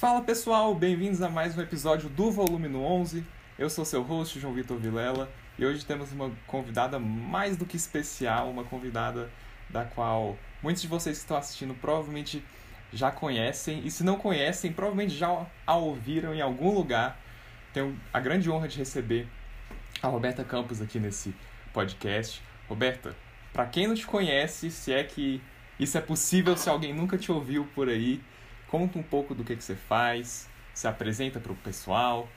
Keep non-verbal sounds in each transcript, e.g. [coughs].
Fala pessoal, bem-vindos a mais um episódio do Volume no 11. Eu sou seu host, João Vitor Vilela, e hoje temos uma convidada mais do que especial, uma convidada da qual muitos de vocês que estão assistindo provavelmente já conhecem, e se não conhecem, provavelmente já a ouviram em algum lugar. Tenho a grande honra de receber a Roberta Campos aqui nesse podcast. Roberta, para quem não te conhece, se é que isso é possível, se alguém nunca te ouviu por aí, conta um pouco do que, que você faz, se apresenta para o pessoal,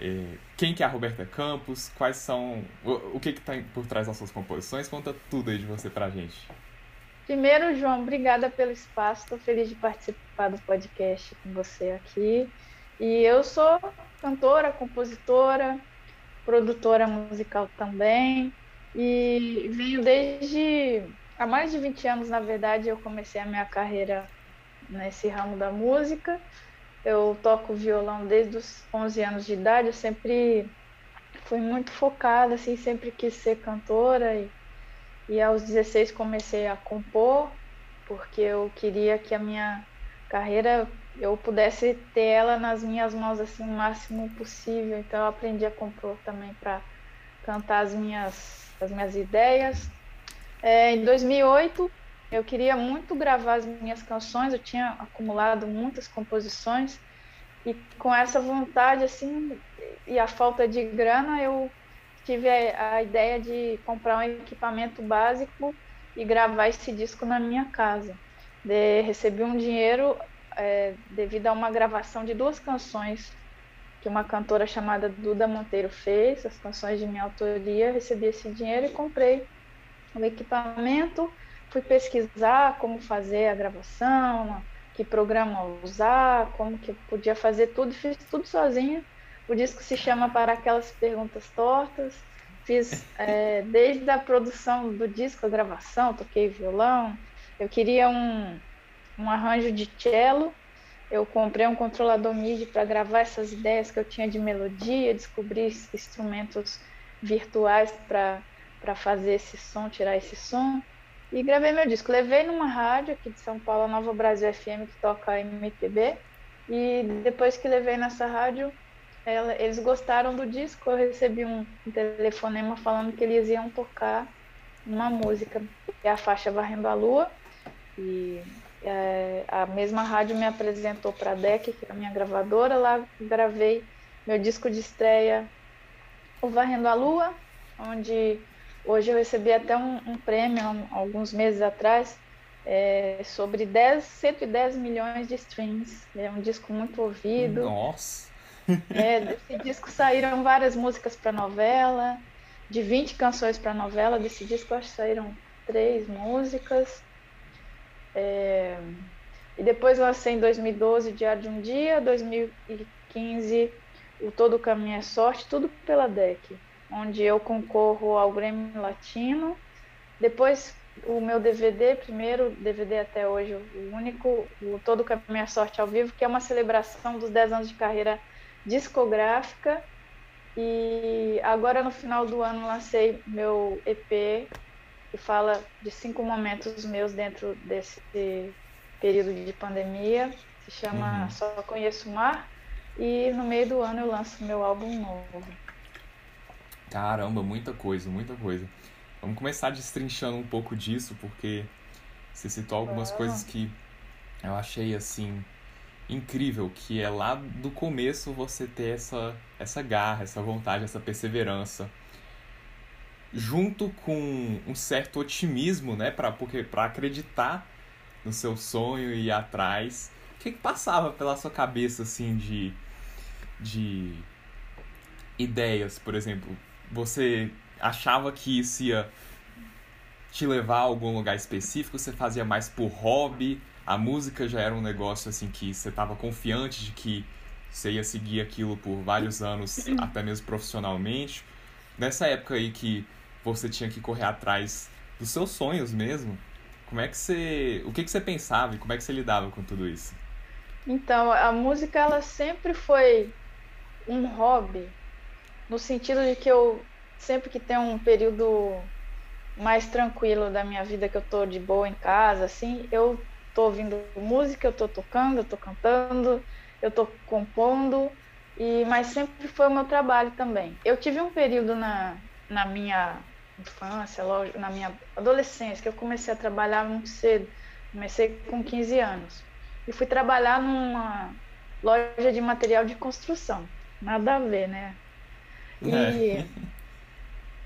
é, quem que é a Roberta Campos, quais são, o, o que está por trás das suas composições, conta tudo aí de você para a gente. Primeiro, João, obrigada pelo espaço. Estou feliz de participar do podcast com você aqui. E eu sou cantora, compositora, produtora musical também. E venho desde há mais de 20 anos, na verdade, eu comecei a minha carreira nesse ramo da música. Eu toco violão desde os 11 anos de idade. Eu sempre fui muito focada, assim, sempre quis ser cantora e e aos 16 comecei a compor, porque eu queria que a minha carreira eu pudesse ter ela nas minhas mãos assim o máximo possível. Então eu aprendi a compor também para cantar as minhas as minhas ideias. É, em 2008 eu queria muito gravar as minhas canções. Eu tinha acumulado muitas composições e com essa vontade assim e a falta de grana eu tive a, a ideia de comprar um equipamento básico e gravar esse disco na minha casa. De, recebi um dinheiro é, devido a uma gravação de duas canções que uma cantora chamada Duda Monteiro fez, as canções de minha autoria. Recebi esse dinheiro e comprei o equipamento. Fui pesquisar como fazer a gravação, que programa usar, como que podia fazer tudo, fiz tudo sozinha o disco se chama Para Aquelas Perguntas Tortas. Fiz [laughs] é, desde a produção do disco, a gravação, toquei violão. Eu queria um, um arranjo de cello. Eu comprei um controlador MIDI para gravar essas ideias que eu tinha de melodia, descobri instrumentos virtuais para fazer esse som, tirar esse som. E gravei meu disco. Levei numa rádio aqui de São Paulo, Nova Brasil FM, que toca MPB. E depois que levei nessa rádio, ela, eles gostaram do disco, eu recebi um, um telefonema falando que eles iam tocar uma música, que é a faixa Varrendo a Lua. E é, a mesma rádio me apresentou para a DEC, que é a minha gravadora. Lá gravei meu disco de estreia, O Varrendo a Lua, onde hoje eu recebi até um, um prêmio, um, alguns meses atrás, é, sobre 10, 110 milhões de streams. É um disco muito ouvido. Nossa! É, desse disco saíram várias músicas para novela, de 20 canções para novela. Desse disco acho que saíram três músicas. É, e depois lancei em 2012 Diário de um Dia, 2015 O Todo Caminho é Sorte, tudo pela DEC, onde eu concorro ao Grêmio Latino. Depois o meu DVD, primeiro DVD até hoje, o único, o Todo Caminho é Sorte ao vivo, que é uma celebração dos 10 anos de carreira discográfica. E agora no final do ano lancei meu EP que fala de cinco momentos meus dentro desse período de pandemia. Se chama uhum. Só Conheço o Mar. E no meio do ano eu lanço meu álbum novo. Caramba, muita coisa, muita coisa. Vamos começar destrinchando um pouco disso, porque você citou algumas coisas que eu achei assim incrível, que é lá do começo você ter essa, essa garra, essa vontade, essa perseverança. Junto com um certo otimismo, né, pra, porque para acreditar no seu sonho e ir atrás. O que, que passava pela sua cabeça, assim, de, de ideias, por exemplo? Você achava que isso ia te levar a algum lugar específico? Você fazia mais por hobby? a música já era um negócio assim que você estava confiante de que você ia seguir aquilo por vários anos, até mesmo profissionalmente. Nessa época aí que você tinha que correr atrás dos seus sonhos mesmo, como é que você, o que que você pensava e como é que você lidava com tudo isso? Então, a música ela sempre foi um hobby, no sentido de que eu sempre que tenho um período mais tranquilo da minha vida que eu tô de boa em casa, assim, eu tô ouvindo música, eu tô tocando, eu tô cantando. eu estou compondo, e mas sempre foi o meu trabalho também. Eu tive um período na, na minha infância, na minha adolescência, que eu comecei a trabalhar muito cedo. Comecei com 15 anos. E fui trabalhar numa loja de material de construção. Nada a ver, né? E, é.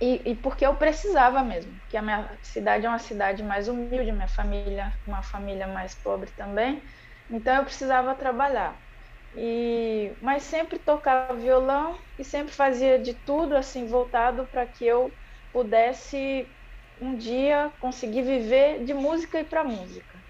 e, e, porque eu precisava mesmo, que a minha cidade é uma cidade mais humilde, minha família, uma família mais pobre também. Então eu precisava trabalhar. E, mas sempre tocava violão e sempre fazia de tudo assim voltado para que eu pudesse um dia conseguir viver de música e para música.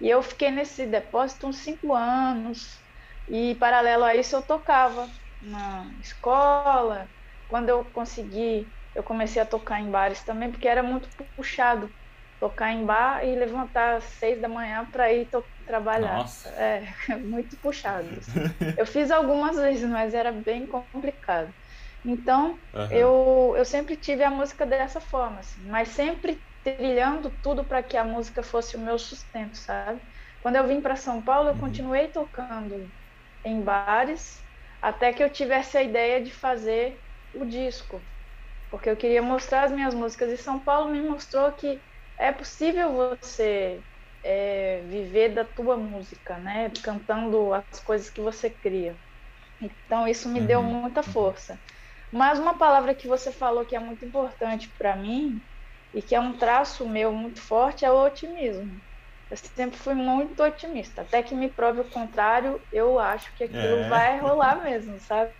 E eu fiquei nesse depósito uns cinco anos e paralelo a isso eu tocava na escola. Quando eu consegui, eu comecei a tocar em bares também porque era muito puxado tocar em bar e levantar às seis da manhã para ir trabalhar. Nossa. É, [laughs] muito puxado. Assim. Eu fiz algumas vezes, mas era bem complicado. Então, uhum. eu, eu sempre tive a música dessa forma, assim, mas sempre trilhando tudo para que a música fosse o meu sustento, sabe? Quando eu vim para São Paulo, eu uhum. continuei tocando em bares até que eu tivesse a ideia de fazer o disco, porque eu queria mostrar as minhas músicas e São Paulo me mostrou que é possível você é, viver da tua música, né? Cantando as coisas que você cria. Então isso me uhum. deu muita força. Mas uma palavra que você falou que é muito importante para mim e que é um traço meu muito forte é o otimismo. Eu sempre fui muito otimista. Até que me prove o contrário, eu acho que aquilo é. vai rolar mesmo, sabe?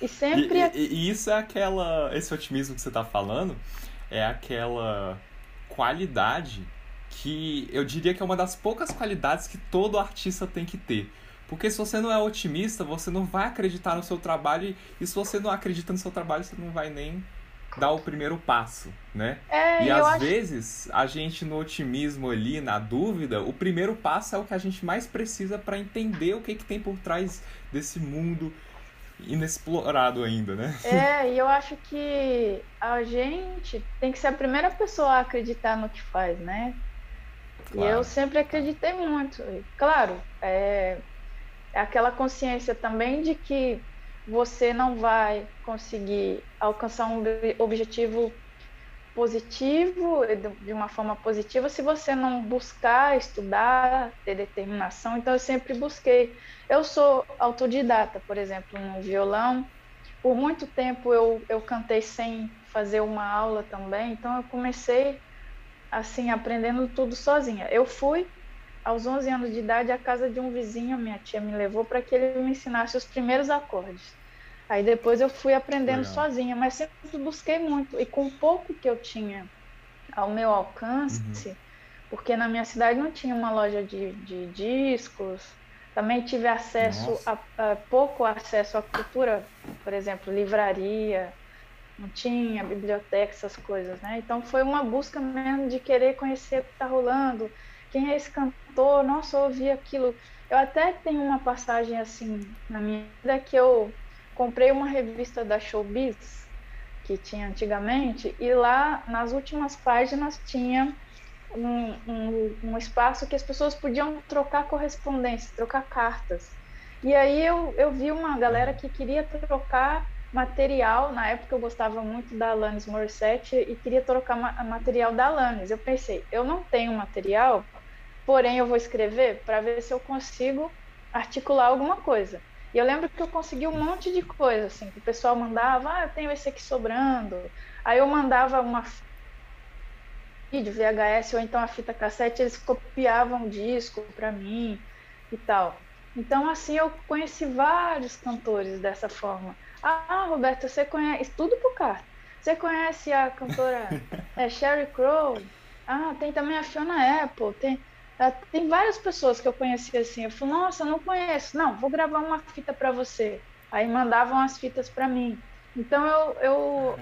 E sempre. E, e, e, isso é aquela. Esse otimismo que você está falando é aquela qualidade que eu diria que é uma das poucas qualidades que todo artista tem que ter. Porque se você não é otimista, você não vai acreditar no seu trabalho e se você não acredita no seu trabalho, você não vai nem dar o primeiro passo, né? É, e às acho... vezes a gente no otimismo ali, na dúvida, o primeiro passo é o que a gente mais precisa para entender o que, que tem por trás desse mundo inexplorado ainda, né? É, e eu acho que a gente tem que ser a primeira pessoa a acreditar no que faz, né? Claro. E eu sempre acreditei muito. Claro, é, é aquela consciência também de que você não vai conseguir alcançar um objetivo positivo, de uma forma positiva, se você não buscar, estudar, ter determinação. Então, eu sempre busquei. Eu sou autodidata, por exemplo, no violão. Por muito tempo eu, eu cantei sem fazer uma aula também, então eu comecei assim, aprendendo tudo sozinha. Eu fui aos 11 anos de idade à casa de um vizinho, minha tia me levou para que ele me ensinasse os primeiros acordes. Aí depois eu fui aprendendo Legal. sozinha, mas sempre busquei muito. E com pouco que eu tinha ao meu alcance, uhum. porque na minha cidade não tinha uma loja de, de discos, também tive acesso a, a, pouco acesso à cultura, por exemplo, livraria, não tinha biblioteca, essas coisas, né? Então foi uma busca mesmo de querer conhecer o que está rolando, quem é esse cantor, nossa, eu ouvi aquilo. Eu até tenho uma passagem assim na minha vida que eu comprei uma revista da Showbiz, que tinha antigamente, e lá nas últimas páginas tinha um, um, um espaço que as pessoas podiam trocar correspondência, trocar cartas. E aí eu, eu vi uma galera que queria trocar material. Na época eu gostava muito da Alanis Morissette e queria trocar ma material da Alanis. Eu pensei, eu não tenho material, porém eu vou escrever para ver se eu consigo articular alguma coisa. E eu lembro que eu consegui um monte de coisa, assim, que o pessoal mandava, ah, eu tenho esse aqui sobrando. Aí eu mandava uma vídeo VHS ou então a fita cassete, eles copiavam o disco para mim e tal. Então, assim, eu conheci vários cantores dessa forma. Ah, Roberto, você conhece tudo por carta. Você conhece a cantora [laughs] é, Sherry Crow? Ah, tem também a Fiona Apple. Tem, tem várias pessoas que eu conheci assim. Eu falei, nossa, não conheço. Não, vou gravar uma fita para você. Aí mandavam as fitas para mim. Então eu, eu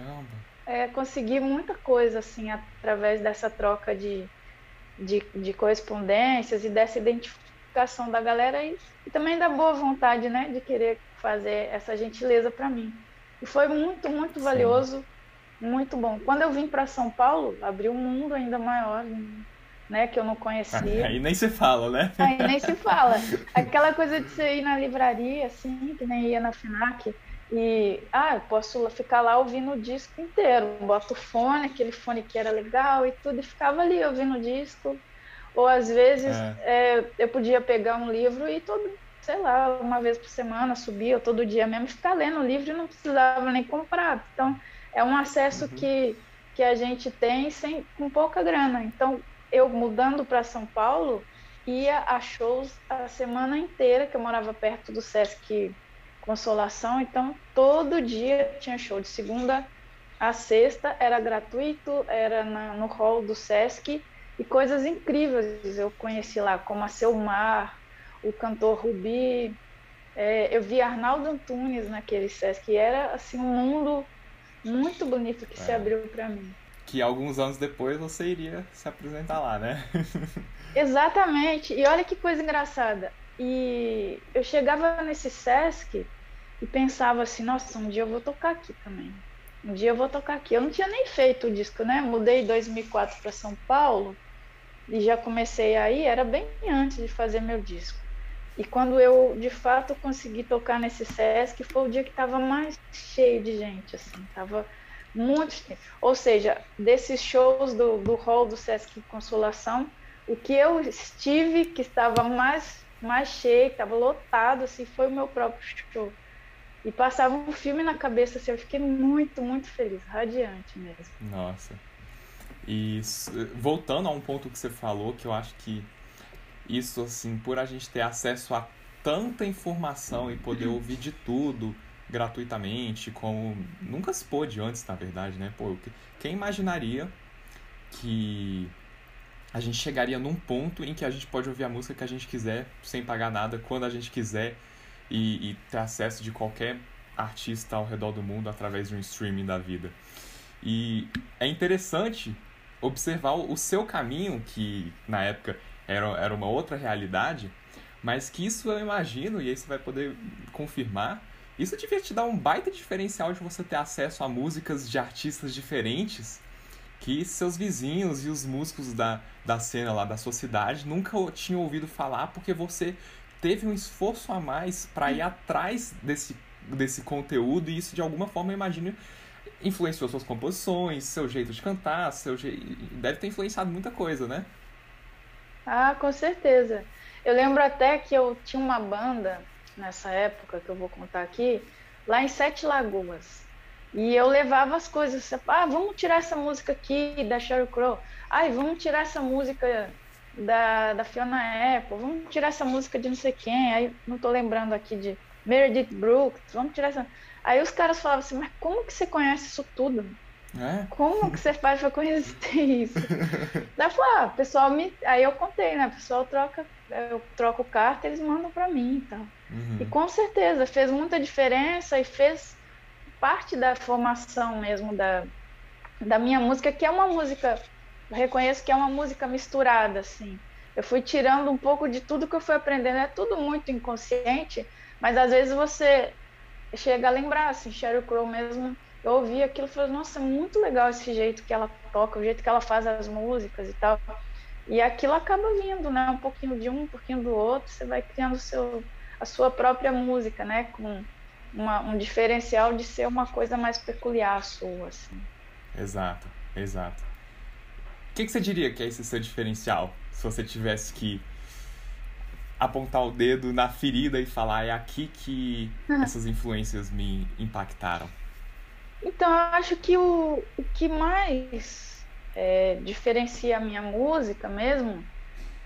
é, consegui muita coisa assim através dessa troca de, de, de correspondências e dessa identificação da galera e, e, também da boa vontade, né, de querer fazer essa gentileza para mim. E foi muito, muito valioso, Sim. muito bom. Quando eu vim para São Paulo, abriu um mundo ainda maior né, que eu não conhecia. [laughs] Aí nem se fala, né? Aí nem se fala. Aquela coisa de você ir na livraria, assim, que nem ia na FINAC, e, ah, eu posso ficar lá ouvindo o disco inteiro. Boto o fone, aquele fone que era legal e tudo, e ficava ali ouvindo o disco. Ou às vezes é. É, eu podia pegar um livro e todo, sei lá, uma vez por semana subir, ou todo dia mesmo, ficar lendo o livro e não precisava nem comprar. Então, é um acesso uhum. que, que a gente tem sem, com pouca grana. Então, eu mudando para São Paulo, ia a shows a semana inteira, que eu morava perto do Sesc Consolação, então todo dia tinha show, de segunda a sexta, era gratuito, era na, no hall do Sesc, e coisas incríveis eu conheci lá, como a Selmar, o cantor Rubi, é, eu vi Arnaldo Antunes naquele Sesc, e era assim um mundo muito bonito que é. se abriu para mim que alguns anos depois você iria se apresentar lá, né? [laughs] Exatamente. E olha que coisa engraçada. E eu chegava nesse Sesc e pensava assim, nossa, um dia eu vou tocar aqui também. Um dia eu vou tocar aqui. Eu não tinha nem feito o disco, né? Mudei em 2004 para São Paulo e já comecei aí, era bem antes de fazer meu disco. E quando eu, de fato, consegui tocar nesse Sesc, foi o dia que estava mais cheio de gente, assim, tava muitos. Ou seja, desses shows do, do hall do Sesc Consolação, o que eu estive, que estava mais, mais cheio, estava lotado, assim, foi o meu próprio show. E passava um filme na cabeça, assim, eu fiquei muito, muito feliz, radiante mesmo. Nossa. E voltando a um ponto que você falou, que eu acho que isso, assim, por a gente ter acesso a tanta informação e poder ouvir de tudo, gratuitamente, como nunca se pôde antes, na verdade, né? Pô, quem imaginaria que a gente chegaria num ponto em que a gente pode ouvir a música que a gente quiser, sem pagar nada, quando a gente quiser, e, e ter acesso de qualquer artista ao redor do mundo através de um streaming da vida. E é interessante observar o seu caminho, que na época era, era uma outra realidade, mas que isso eu imagino, e aí você vai poder confirmar, isso devia te dar um baita diferencial de você ter acesso a músicas de artistas diferentes que seus vizinhos e os músicos da, da cena lá da sua cidade nunca tinham ouvido falar porque você teve um esforço a mais para ir atrás desse, desse conteúdo e isso de alguma forma, eu imagino, influenciou suas composições, seu jeito de cantar, seu je... deve ter influenciado muita coisa, né? Ah, com certeza. Eu lembro até que eu tinha uma banda nessa época que eu vou contar aqui, lá em Sete Lagoas. E eu levava as coisas, ah, vamos tirar essa música aqui da Sheryl Crow, ai, vamos tirar essa música da, da Fiona Apple, vamos tirar essa música de não sei quem, aí não tô lembrando aqui de Meredith Brooks, vamos tirar essa. Aí os caras falavam assim, mas como que você conhece isso tudo? É? Como que você faz para conhecer [laughs] isso? Daí eu falei, ah, pessoal me. Aí eu contei, né? O pessoal troca, eu troco carta, eles mandam para mim e tal. Uhum. E com certeza fez muita diferença e fez parte da formação mesmo da, da minha música, que é uma música, reconheço que é uma música misturada, assim. Eu fui tirando um pouco de tudo que eu fui aprendendo, é tudo muito inconsciente, mas às vezes você chega a lembrar, assim, Sheryl Crow mesmo eu ouvi aquilo e falei, nossa, é muito legal esse jeito que ela toca, o jeito que ela faz as músicas e tal. E aquilo acaba vindo, né? Um pouquinho de um, um pouquinho do outro, você vai criando seu, a sua própria música, né? Com uma, um diferencial de ser uma coisa mais peculiar sua, assim. Exato, exato. O que, que você diria que é esse seu diferencial? Se você tivesse que apontar o dedo na ferida e falar, é aqui que [laughs] essas influências me impactaram. Então, eu acho que o, o que mais é, diferencia a minha música mesmo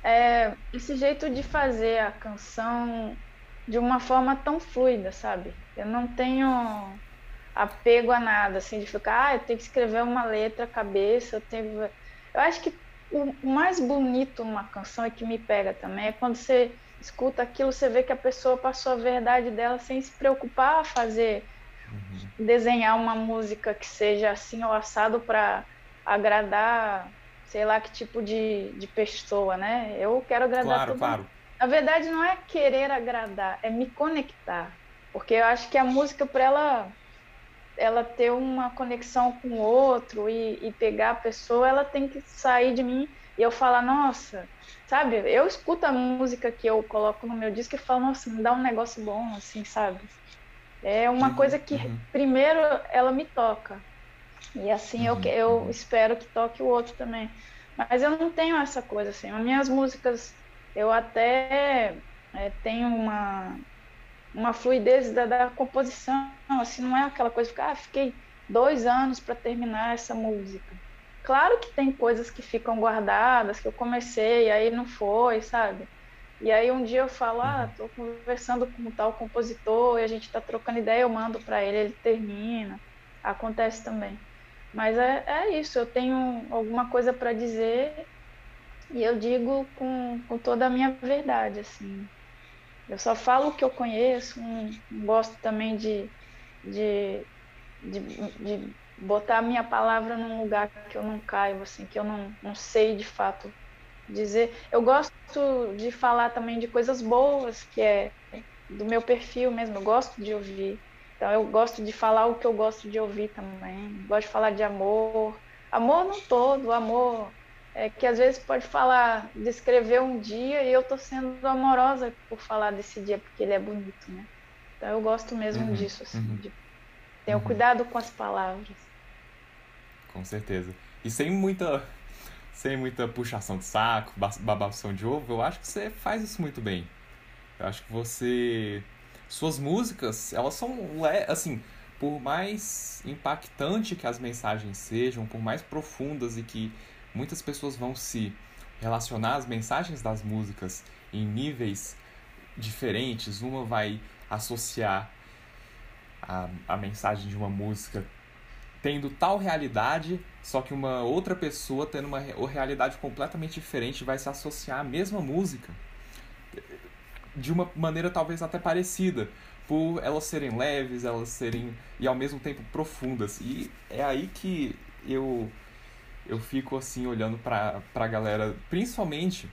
é esse jeito de fazer a canção de uma forma tão fluida, sabe? Eu não tenho apego a nada, assim, de ficar, ah, eu tenho que escrever uma letra, cabeça, eu tenho. Eu acho que o mais bonito numa canção e que me pega também é quando você escuta aquilo, você vê que a pessoa passou a verdade dela sem se preocupar a fazer uhum. desenhar uma música que seja assim ou assado para agradar, sei lá que tipo de, de pessoa, né? Eu quero agradar claro, todo claro. Na verdade, não é querer agradar, é me conectar. Porque eu acho que a música, para ela, ela ter uma conexão com o outro e, e pegar a pessoa, ela tem que sair de mim e eu falar, nossa, sabe? Eu escuto a música que eu coloco no meu disco e falo, nossa, me dá um negócio bom, assim, sabe? É uma uhum, coisa que, uhum. primeiro, ela me toca. E assim uhum, eu, eu uhum. espero que toque o outro também. Mas eu não tenho essa coisa, assim. As minhas músicas, eu até é, tenho uma, uma fluidez da, da, composição, assim, não é aquela coisa de ficar, ah, fiquei dois anos para terminar essa música. Claro que tem coisas que ficam guardadas, que eu comecei, aí não foi, sabe? E aí um dia eu falo, ah, tô conversando com tal compositor e a gente tá trocando ideia, eu mando para ele, ele termina. Acontece também. Mas é, é isso, eu tenho alguma coisa para dizer e eu digo com, com toda a minha verdade, assim. Eu só falo o que eu conheço, não gosto também de, de, de, de, botar a minha palavra num lugar que eu não caibo, assim, que eu não, não sei de fato dizer. Eu gosto de falar também de coisas boas, que é do meu perfil mesmo, eu gosto de ouvir. Então eu gosto de falar o que eu gosto de ouvir também. Gosto de falar de amor. Amor no todo, amor é, que às vezes pode falar, descrever um dia e eu tô sendo amorosa por falar desse dia porque ele é bonito, né? Então eu gosto mesmo uhum, disso, assim, uhum, de ter uhum. cuidado com as palavras. Com certeza. E sem muita sem muita puxação de saco, babação de ovo, eu acho que você faz isso muito bem. Eu acho que você suas músicas, elas são, assim, por mais impactante que as mensagens sejam, por mais profundas e que muitas pessoas vão se relacionar às mensagens das músicas em níveis diferentes, uma vai associar a, a mensagem de uma música tendo tal realidade, só que uma outra pessoa tendo uma realidade completamente diferente vai se associar à mesma música de uma maneira talvez até parecida, por elas serem leves, elas serem e ao mesmo tempo profundas. E é aí que eu eu fico assim olhando para pra galera, principalmente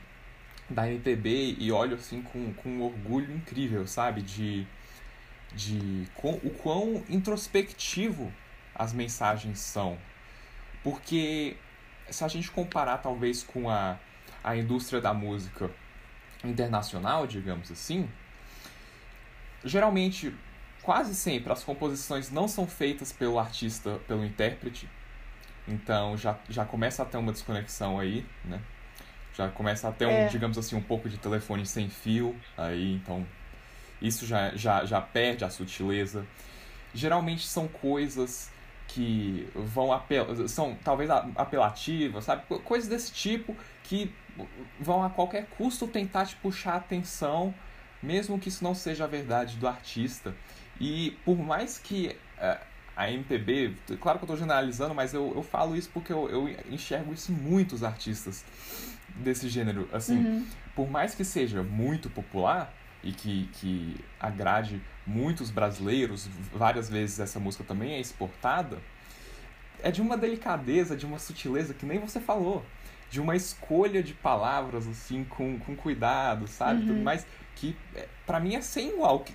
da MPB e olho assim com, com um orgulho incrível, sabe? De, de com, o quão introspectivo as mensagens são. Porque se a gente comparar talvez com a, a indústria da música internacional, digamos assim, geralmente, quase sempre, as composições não são feitas pelo artista, pelo intérprete. Então já, já começa a ter uma desconexão aí, né? Já começa a ter, um, é. digamos assim, um pouco de telefone sem fio aí, então isso já, já, já perde a sutileza. Geralmente são coisas que vão apel são talvez apelativas, sabe? Coisas desse tipo que vão a qualquer custo tentar te puxar a atenção, mesmo que isso não seja a verdade do artista. E por mais que uh, a MPB, claro que eu estou generalizando, mas eu, eu falo isso porque eu, eu enxergo isso em muitos artistas desse gênero. Assim, uhum. por mais que seja muito popular e que, que agrade muitos brasileiros, várias vezes essa música também é exportada, é de uma delicadeza, de uma sutileza que nem você falou de uma escolha de palavras, assim, com, com cuidado, sabe? Uhum. Tudo mais, que é, para mim é sem igual.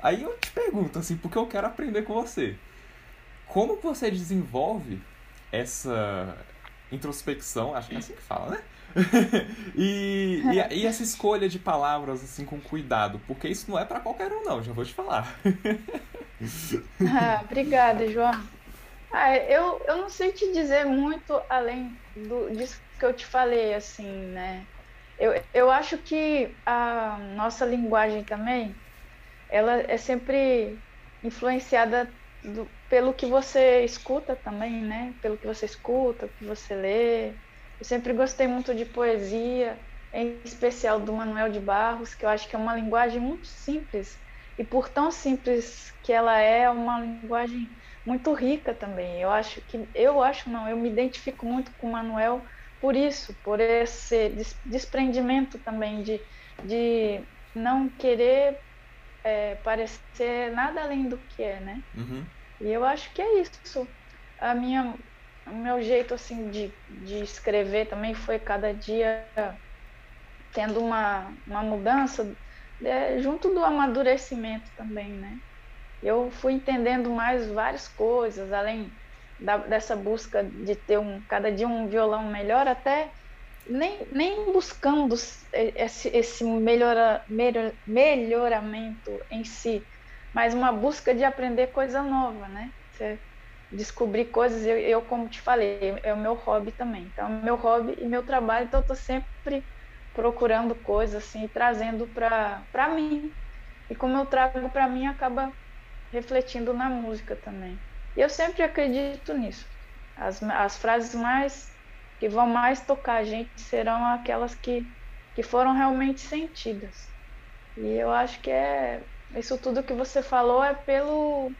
Aí eu te pergunto, assim, porque eu quero aprender com você. Como você desenvolve essa introspecção, acho que é assim que fala, né? [laughs] e, e, e, essa escolha de palavras, assim, com cuidado, porque isso não é para qualquer um, não, já vou te falar. [laughs] ah, obrigada, João. Ah, eu, eu não sei te dizer muito além do, disso que eu te falei, assim, né? Eu, eu acho que a nossa linguagem também, ela é sempre influenciada do, pelo que você escuta também, né? Pelo que você escuta, o que você lê. Eu sempre gostei muito de poesia, em especial do Manuel de Barros, que eu acho que é uma linguagem muito simples. E por tão simples que ela é, é uma linguagem muito rica também. Eu acho que eu acho não, eu me identifico muito com o Manuel por isso, por esse desprendimento também de, de não querer é, parecer nada além do que é, né? Uhum. E eu acho que é isso. A minha, o meu jeito assim de, de escrever também foi cada dia tendo uma, uma mudança é, junto do amadurecimento também, né? Eu fui entendendo mais várias coisas, além da, dessa busca de ter um cada dia um violão melhor, até nem, nem buscando esse, esse melhora, melhor, melhoramento em si, mas uma busca de aprender coisa nova, né? Você descobrir coisas, eu, eu como te falei, é o meu hobby também. Então, meu hobby e meu trabalho, então eu tô sempre procurando coisas assim trazendo para mim. E como eu trago para mim, acaba refletindo na música também. E eu sempre acredito nisso. As, as frases mais que vão mais tocar a gente serão aquelas que, que foram realmente sentidas. E eu acho que é isso tudo que você falou é pelo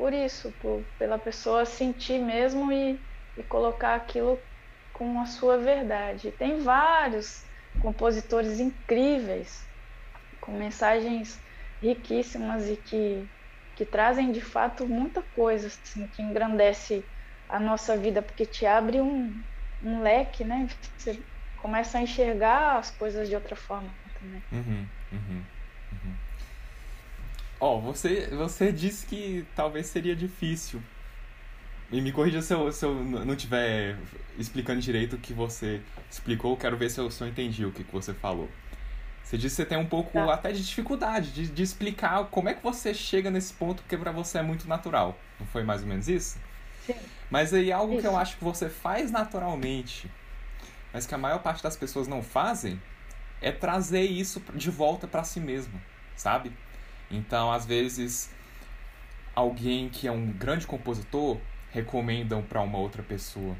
por isso, por, pela pessoa sentir mesmo e, e colocar aquilo com a sua verdade. Tem vários compositores incríveis com mensagens riquíssimas e que, que trazem de fato muita coisa assim, que engrandece a nossa vida, porque te abre um, um leque, né? Você começa a enxergar as coisas de outra forma também. Uhum, uhum, uhum. Ó, oh, você, você disse que talvez seria difícil. E me corrija se eu, se eu não estiver explicando direito o que você explicou. Quero ver se eu, se eu entendi o que, que você falou. Você disse que você tem um pouco tá. até de dificuldade de, de explicar como é que você chega nesse ponto que para você é muito natural. Não foi mais ou menos isso? Sim. Mas aí algo Isso. que eu acho que você faz naturalmente, mas que a maior parte das pessoas não fazem, é trazer isso de volta para si mesmo, sabe? Então, às vezes, alguém que é um grande compositor recomendam para uma outra pessoa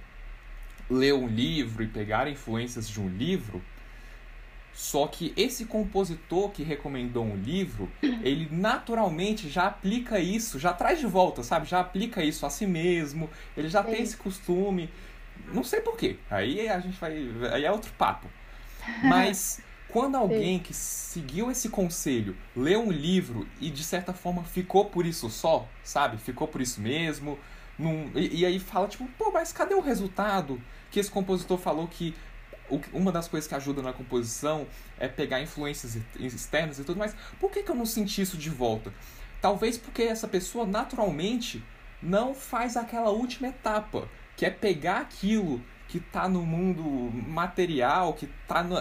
ler um livro e pegar influências de um livro só que esse compositor que recomendou um livro, [coughs] ele naturalmente já aplica isso, já traz de volta, sabe? Já aplica isso a si mesmo, ele já Sim. tem esse costume. Não sei porquê. Aí a gente vai. Aí é outro papo. Mas [laughs] quando alguém Sim. que seguiu esse conselho leu um livro e de certa forma ficou por isso só, sabe? Ficou por isso mesmo. Num, e, e aí fala, tipo, pô, mas cadê o resultado? Que esse compositor falou que uma das coisas que ajuda na composição é pegar influências externas e tudo mais. Por que, que eu não senti isso de volta? Talvez porque essa pessoa naturalmente não faz aquela última etapa, que é pegar aquilo que está no mundo material, que está no,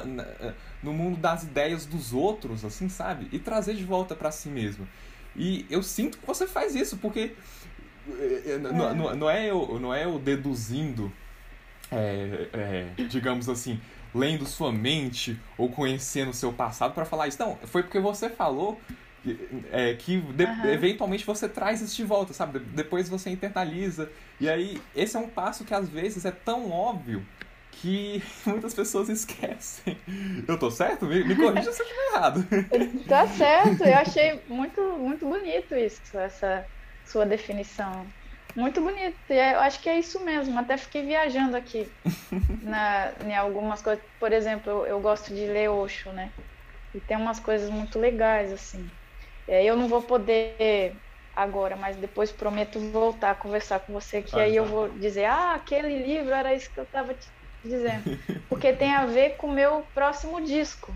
no, mundo das ideias dos outros, assim, sabe? E trazer de volta para si mesmo. E eu sinto que você faz isso, porque é. é. Não, não, não, é eu, não é eu deduzindo é, é, digamos assim, lendo sua mente ou conhecendo o seu passado para falar isso. Não, foi porque você falou é, que de, uhum. eventualmente você traz isso de volta, sabe? Depois você internaliza. E aí, esse é um passo que às vezes é tão óbvio que [laughs] muitas pessoas esquecem. Eu tô certo? Me, me corrija se eu estiver errado. [laughs] Tá certo, eu achei muito, muito bonito isso, essa sua definição. Muito bonito. E é, eu acho que é isso mesmo. Até fiquei viajando aqui [laughs] na, em algumas coisas. Por exemplo, eu, eu gosto de ler Osho, né? E tem umas coisas muito legais, assim. Eu não vou poder agora, mas depois prometo voltar a conversar com você, que ah, aí eu vou dizer, ah, aquele livro era isso que eu estava te dizendo. Porque tem a ver com o meu próximo disco.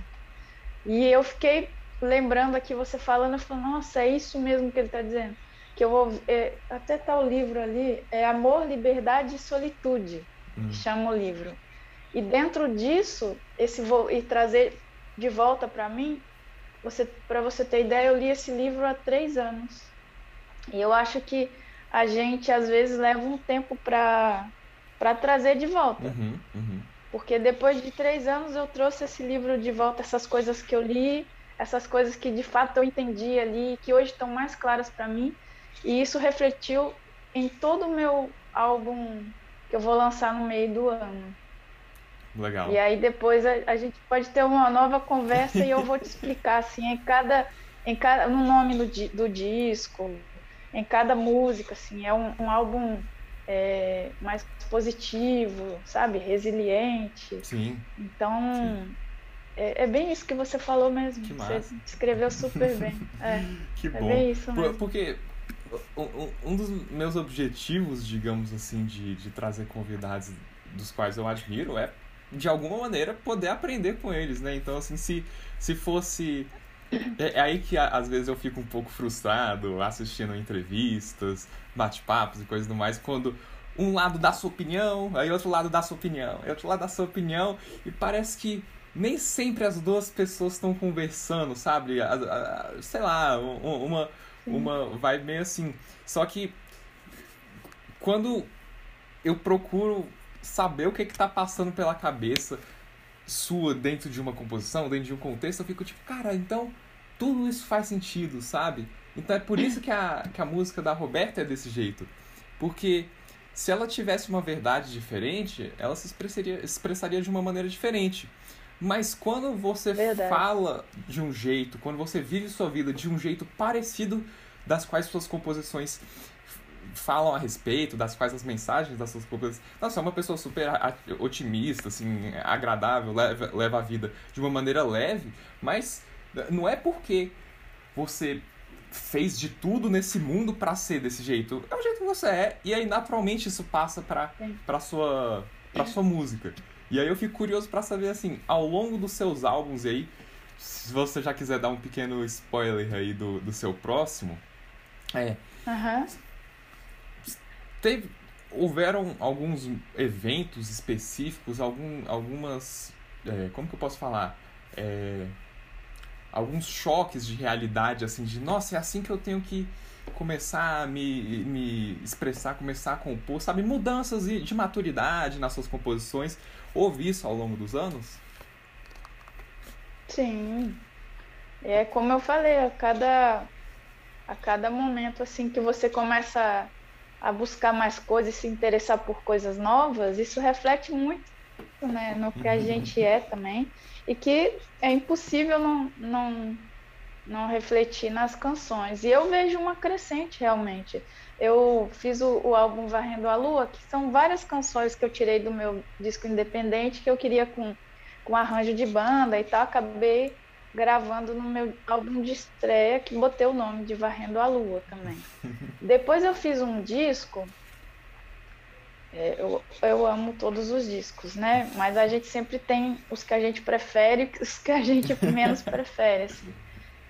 E eu fiquei lembrando aqui você falando, eu falei, nossa, é isso mesmo que ele está dizendo que eu vou é, até tá o livro ali é Amor, Liberdade e Solitude, hum. que chama o livro. E dentro disso, esse vou e trazer de volta para mim, você para você ter ideia, eu li esse livro há três anos e eu acho que a gente às vezes leva um tempo para para trazer de volta. Uhum, uhum. Porque depois de três anos eu trouxe esse livro de volta, essas coisas que eu li, essas coisas que de fato eu entendi ali, que hoje estão mais claras para mim. E isso refletiu em todo o meu álbum que eu vou lançar no meio do ano. Legal. E aí depois a, a gente pode ter uma nova conversa e eu vou te explicar assim em cada em cada no nome do, do disco, em cada música assim é um, um álbum é, mais positivo, sabe, resiliente. Sim. Então Sim. É, é, bem isso que você falou mesmo. Que você escreveu super [laughs] bem. É, que bom. É bem isso mesmo. Porque um dos meus objetivos, digamos assim, de, de trazer convidados dos quais eu admiro é, de alguma maneira, poder aprender com eles, né? Então, assim, se, se fosse. É, é aí que às vezes eu fico um pouco frustrado assistindo entrevistas, bate-papos e coisas do mais, quando um lado dá sua opinião, aí outro lado dá sua opinião, aí outro lado dá sua opinião, e parece que nem sempre as duas pessoas estão conversando, sabe? Sei lá, uma, uma vai meio assim. Só que quando eu procuro saber o que está passando pela cabeça sua dentro de uma composição, dentro de um contexto, eu fico tipo, cara, então tudo isso faz sentido, sabe? Então é por isso que a, que a música da Roberta é desse jeito. Porque se ela tivesse uma verdade diferente, ela se expressaria, expressaria de uma maneira diferente. Mas quando você verdade. fala de um jeito, quando você vive sua vida de um jeito parecido das quais suas composições falam a respeito, das quais as mensagens das suas composições. Nossa, é uma pessoa super otimista, assim, agradável, leva, leva a vida de uma maneira leve, mas não é porque você fez de tudo nesse mundo para ser desse jeito. É o jeito que você é, e aí naturalmente isso passa pra, pra, sua, pra sua música. E aí eu fico curioso para saber, assim, ao longo dos seus álbuns aí, se você já quiser dar um pequeno spoiler aí do, do seu próximo, é. Uhum. Teve, houveram alguns eventos específicos, algum, algumas. É, como que eu posso falar? É, alguns choques de realidade, assim, de nossa, é assim que eu tenho que começar a me, me expressar, começar a compor, sabe? Mudanças de maturidade nas suas composições. Houve isso ao longo dos anos? Sim. É como eu falei, a cada, a cada momento assim que você começa a buscar mais coisas e se interessar por coisas novas, isso reflete muito né, no que a [laughs] gente é também e que é impossível não, não, não refletir nas canções. E eu vejo uma crescente realmente. Eu fiz o, o, álbum Varrendo a Lua, que são várias canções que eu tirei do meu disco independente que eu queria com, com arranjo de banda e tal. Acabei gravando no meu álbum de estreia, que botei o nome de Varrendo a Lua também. [laughs] Depois eu fiz um disco é, eu, eu amo todos os discos, né? Mas a gente sempre tem os que a gente prefere e [laughs] os que a gente menos [laughs] prefere. Assim.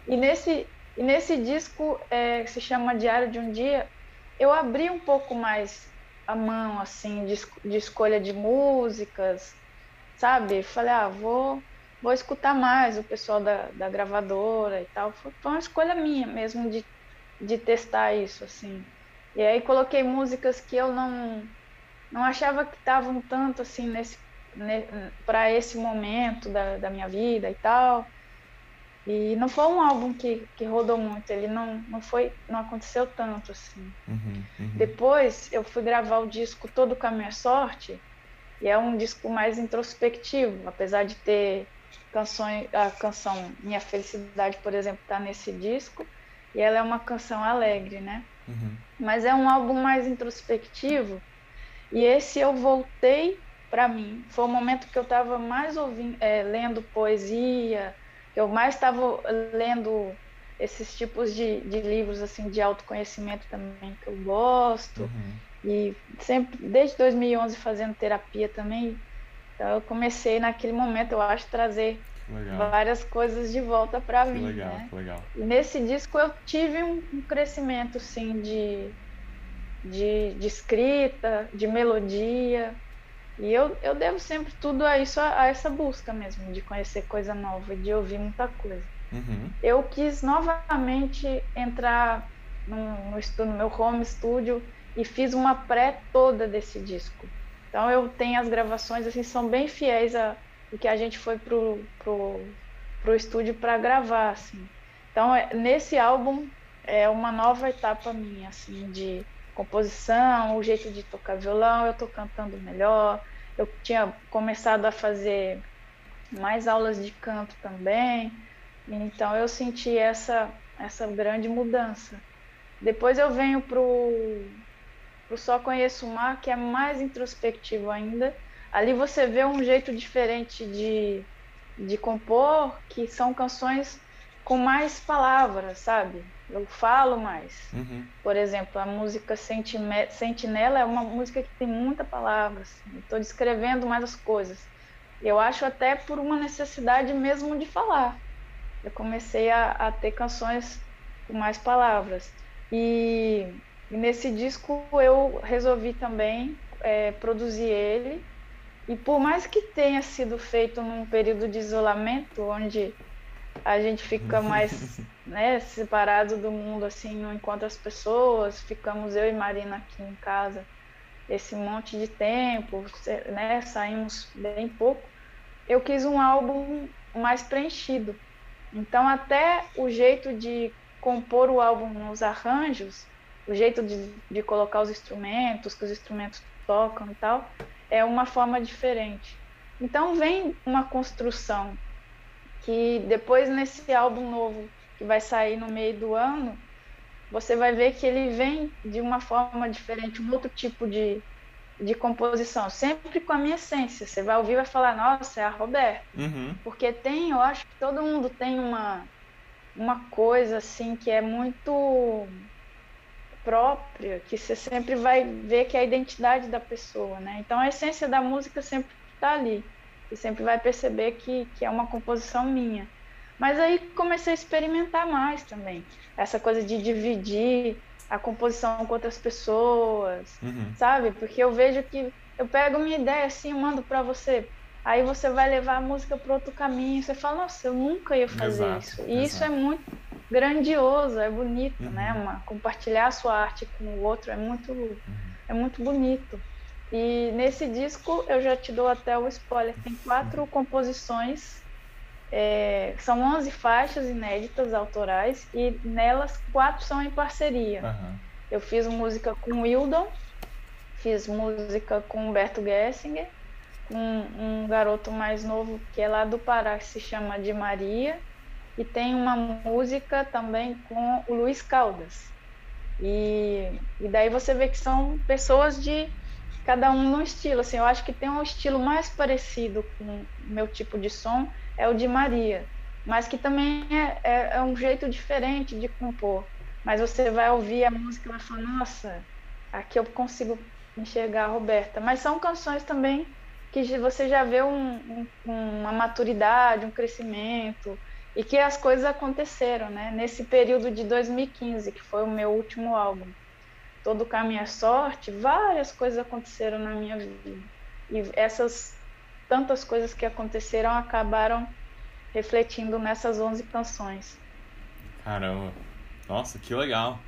E, nesse, e nesse disco, é, que se chama Diário de um Dia, eu abri um pouco mais a mão, assim, de, de escolha de músicas, sabe? Falei, ah, vou, vou escutar mais o pessoal da, da gravadora e tal. Foi, foi uma escolha minha mesmo de, de testar isso, assim. E aí coloquei músicas que eu não não achava que estavam tanto assim nesse para esse momento da, da minha vida e tal. E não foi um álbum que, que rodou muito, ele não, não foi, não aconteceu tanto assim. Uhum, uhum. Depois eu fui gravar o disco Todo com a Minha Sorte, e é um disco mais introspectivo, apesar de ter canções, a canção Minha Felicidade, por exemplo, está nesse disco, e ela é uma canção alegre, né? Uhum. Mas é um álbum mais introspectivo, e esse eu voltei para mim. Foi o momento que eu estava mais ouvindo, é, lendo poesia, que eu mais estava lendo esses tipos de, de, livros assim de autoconhecimento também que eu gosto. Uhum. E sempre, desde 2011, fazendo terapia também. Então eu comecei naquele momento, eu acho, trazer Legal. várias coisas de volta para mim. Legal, né? legal. E nesse disco eu tive um, um crescimento, sim, de, de, de escrita, de melodia. E eu, eu devo sempre tudo a isso, a, a essa busca mesmo, de conhecer coisa nova, de ouvir muita coisa. Uhum. Eu quis novamente entrar no, no, no, meu home studio e fiz uma pré toda desse disco. Então eu tenho as gravações, assim, são bem fiéis a o que a gente foi pro, pro, pro estúdio para gravar, assim. Então, é, nesse álbum é uma nova etapa minha, assim, de composição, o jeito de tocar violão, eu estou cantando melhor. Eu tinha começado a fazer mais aulas de canto também, então eu senti essa, essa grande mudança. Depois eu venho para o Só Conheço o Mar, que é mais introspectivo ainda. Ali você vê um jeito diferente de, de compor, que são canções com mais palavras, sabe? Eu falo mais. Uhum. Por exemplo, a música Sentinela é uma música que tem muita palavras. Assim, Estou descrevendo mais as coisas. Eu acho até por uma necessidade mesmo de falar. Eu comecei a, a ter canções com mais palavras. E E nesse disco eu resolvi também é, produzir ele. E por mais que tenha sido feito num período de isolamento, onde a gente fica mais [laughs] né, separado do mundo, assim, não encontra as pessoas, ficamos eu e Marina aqui em casa esse monte de tempo, né, saímos bem pouco, eu quis um álbum mais preenchido. Então até o jeito de compor o álbum nos arranjos, o jeito de, de colocar os instrumentos, que os instrumentos tocam e tal, é uma forma diferente. Então vem uma construção que depois nesse álbum novo que vai sair no meio do ano, você vai ver que ele vem de uma forma diferente, um outro tipo de, de composição, sempre com a minha essência. Você vai ouvir e vai falar, nossa, é a Roberta. Uhum. Porque tem, eu acho que todo mundo tem uma, uma coisa assim que é muito própria, que você sempre vai ver que é a identidade da pessoa, né? Então a essência da música sempre está ali. Você sempre vai perceber que, que é uma composição minha. Mas aí comecei a experimentar mais também. Essa coisa de dividir a composição com outras pessoas, Uhum. sabe? Porque eu vejo que eu pego minha ideia assim, eu mando para você. Aí você vai levar a música para outro caminho. Você fala, nossa, eu nunca ia fazer Exato, isso. E isso é exato. muito grandioso, é bonito, Uhum. né? Uma, compartilhar a sua arte com o outro é muito, é muito bonito. E nesse disco eu já te dou até o spoiler. Tem quatro composições, é, são 11 faixas inéditas autorais e nelas quatro são em parceria. Aham. Eu fiz música com Wildon, fiz música com Humberto Gessinger, com um garoto mais novo que é lá do Pará, que se chama de Maria, e tem uma música também com o Luiz Caldas. E, e daí você vê que são pessoas de cada um no estilo. Assim, eu acho que tem um estilo mais parecido com o meu tipo de som, é o de Maria, mas que também é, é, é um jeito diferente de compor. Mas você vai ouvir a música e vai falar, nossa, aqui eu consigo enxergar a Roberta. Mas são canções também que você já vê um, um, uma maturidade, um crescimento, e que as coisas aconteceram, né? Nesse período de 2015, que foi o meu último álbum. Todo Caminho é Sorte, várias coisas aconteceram na minha vida. E essas tantas coisas que aconteceram acabaram refletindo nessas 11 canções. Caramba. Nossa, que legal.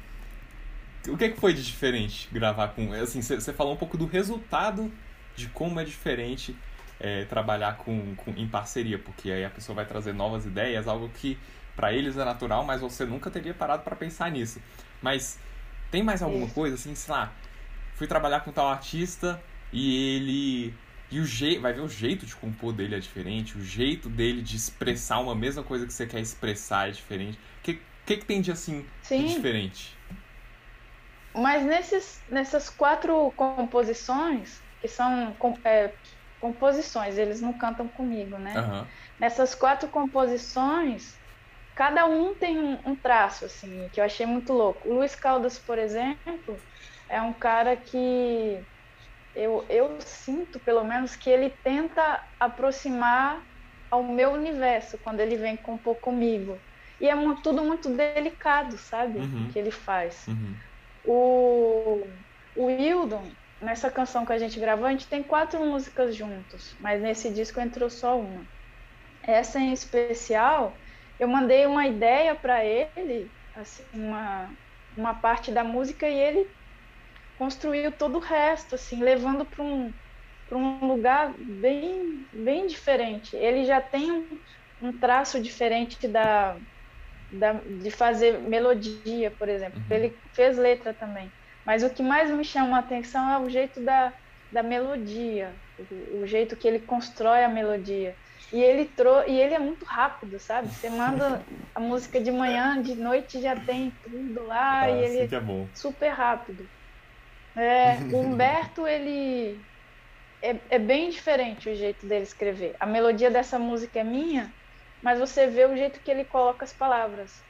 O que, que foi de diferente gravar com. Assim, você falou um pouco do resultado de como é diferente é, trabalhar com, com, em parceria, porque aí a pessoa vai trazer novas ideias, algo que para eles é natural, mas você nunca teria parado para pensar nisso. Mas tem mais alguma Isso. coisa, assim, sei lá, fui trabalhar com tal artista e ele. E o jeito. Vai ver o jeito de compor dele é diferente, o jeito dele de expressar uma mesma coisa que você quer expressar é diferente. O que, que, que tem de assim Sim. de diferente? Mas nesses, nessas quatro composições, que são é, composições, eles não cantam comigo, né? Aham. Nessas quatro composições, cada um tem um, um traço, assim, que eu achei muito louco. O Luiz Caldas, por exemplo, é um cara que eu, eu sinto, pelo menos, que ele tenta aproximar ao meu universo quando ele vem compor comigo. E é mu- tudo muito delicado, sabe? Uhum. Que ele faz. Uhum. O, o Wildon, nessa canção que a gente gravou, a gente tem quatro músicas juntos, mas nesse disco entrou só uma. Essa em especial, eu mandei uma ideia para ele, assim, uma, uma parte da música, e ele construiu todo o resto, assim, levando para um, um lugar bem, bem diferente. Ele já tem um, um traço diferente da, da, de fazer melodia, por exemplo. Uhum. Ele fez letra também. Mas o que mais me chama a atenção é o jeito da, da melodia, o, o jeito que ele constrói a melodia. E ele, trou e ele é muito rápido, sabe? Você manda a música de manhã, de noite já tem tudo lá, Ah, e ele assim é bom. super rápido. É, o [laughs] Humberto, ele é, é bem diferente o jeito dele escrever. A melodia dessa música é minha, mas você vê o jeito que ele coloca as palavras.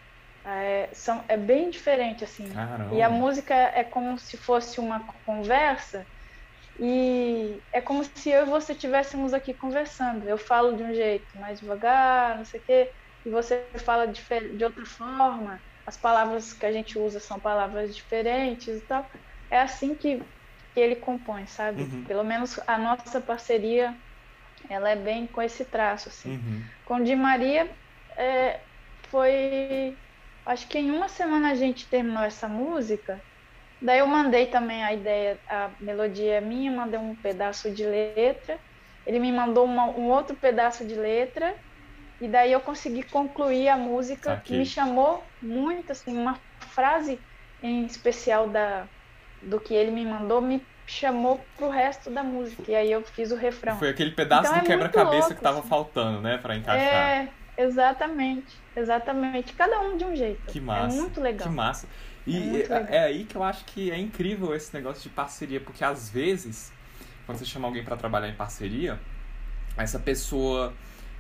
É, são, é bem diferente, assim. Caramba. E a música é como se fosse uma conversa e é como se eu e você estivéssemos aqui conversando. Eu falo de um jeito mais devagar, não sei o quê, e você fala de, de outra forma. as palavras que a gente usa são palavras diferentes e tal. É assim que, que ele compõe, sabe? Uhum. Pelo menos a nossa parceria, ela é bem com esse traço, assim. Uhum. Com o Di Maria, é, foi... Acho que em uma semana a gente terminou essa música, daí eu mandei também a ideia, a melodia é minha, mandei um pedaço de letra, ele me mandou uma, um outro pedaço de letra, e daí eu consegui concluir a música, Aqui. que me chamou muito, assim, uma frase em especial da, do que ele me mandou me chamou pro resto da música. E aí eu fiz o refrão. Foi aquele pedaço então, do é quebra-cabeça que tava assim. faltando, né, para encaixar. É, exatamente. Exatamente. Cada um de um jeito. Que massa. É muito legal. Que massa. E é, é, é aí que eu acho que é incrível esse negócio de parceria, porque às vezes, quando você chama alguém para trabalhar em parceria, essa pessoa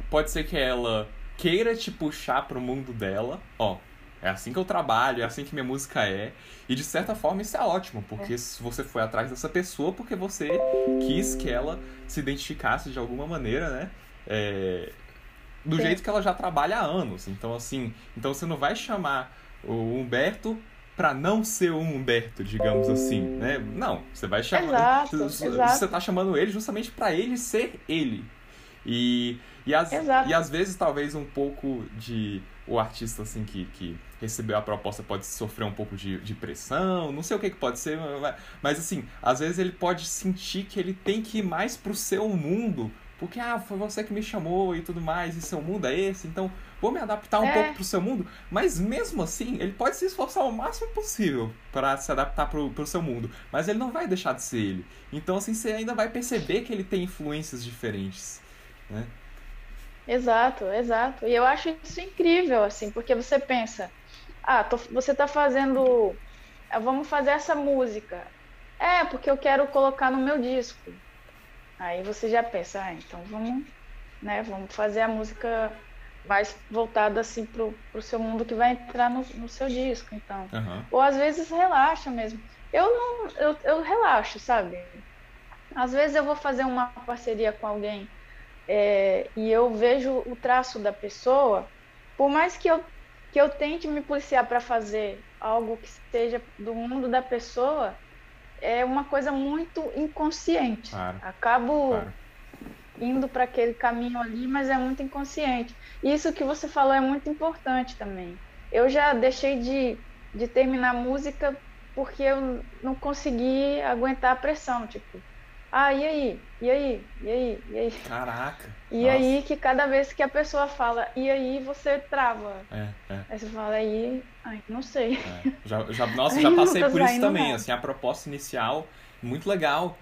pode ser que ela queira te puxar pro mundo dela, ó. É assim que eu trabalho, é assim que minha música é. E de certa forma isso é ótimo, porque é. você foi atrás dessa pessoa porque você quis que ela se identificasse de alguma maneira, né? É, do Sim. jeito que ela já trabalha há anos. Então, assim, então você não vai chamar o Humberto para não ser o Humberto, digamos assim, né? Não, você vai chamar. Exato, você, exato. você tá chamando ele justamente para ele ser ele. E, e, as, e às vezes talvez um pouco de o artista assim que, que recebeu a proposta pode sofrer um pouco de, de pressão, não sei o que, que pode ser, mas assim, às vezes ele pode sentir que ele tem que ir mais pro seu mundo, porque ah, foi você que me chamou e tudo mais, e seu mundo é esse, então vou me adaptar um é. pouco pro seu mundo, mas mesmo assim, ele pode se esforçar o máximo possível para se adaptar pro, pro seu mundo, mas ele não vai deixar de ser ele. Então assim, você ainda vai perceber que ele tem influências diferentes né? Exato, exato. E eu acho isso incrível, assim, porque você pensa, ah, tô, você está fazendo, ah, vamos fazer essa música. É, porque eu quero colocar no meu disco. Aí você já pensa, ah, então vamos, né, vamos fazer a música mais voltada assim pro, pro seu mundo que vai entrar no, no seu disco, então. Uhum. Ou às vezes relaxa mesmo. Eu não, eu, eu relaxo, sabe? Às vezes eu vou fazer uma parceria com alguém é, e eu vejo o traço da pessoa, por mais que eu, que eu tente me policiar para fazer algo que seja do mundo da pessoa, é uma coisa muito inconsciente. Claro. Acabo claro. Indo para aquele caminho ali, mas é muito inconsciente. Isso que você falou é muito importante também. Eu já deixei de, de terminar música porque eu não consegui aguentar a pressão, tipo, ah, e aí? E aí? E aí? E aí? Caraca! E nossa. aí que cada vez que a pessoa fala, e aí você trava. É, é. Aí você fala, aí, ai, não sei. É. Já, já, [laughs] nossa, já passei por isso também, assim, a proposta inicial, muito legal.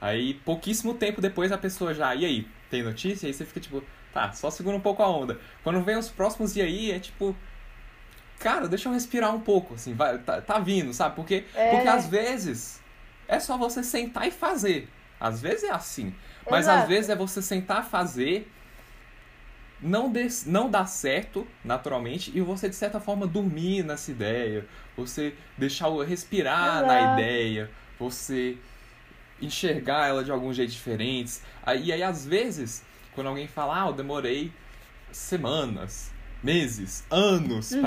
Aí, pouquíssimo tempo depois, a pessoa já, e aí, tem notícia? Aí você fica tipo, tá, só segura um pouco a onda. Quando vem os próximos e aí, é tipo, cara, deixa eu respirar um pouco, assim, vai, tá, tá vindo, sabe? Porque, é. porque às vezes é só você sentar e fazer. Às vezes é assim. Mas Exato. às vezes é você sentar fazer, não, dê, não dá certo, naturalmente, e você, de certa forma, dormir nessa ideia. Você deixar respirar Exato. na ideia. Você enxergar ela de algum jeito diferente. Aí, aí, às vezes, quando alguém fala, ah, eu demorei semanas, meses, anos uhum.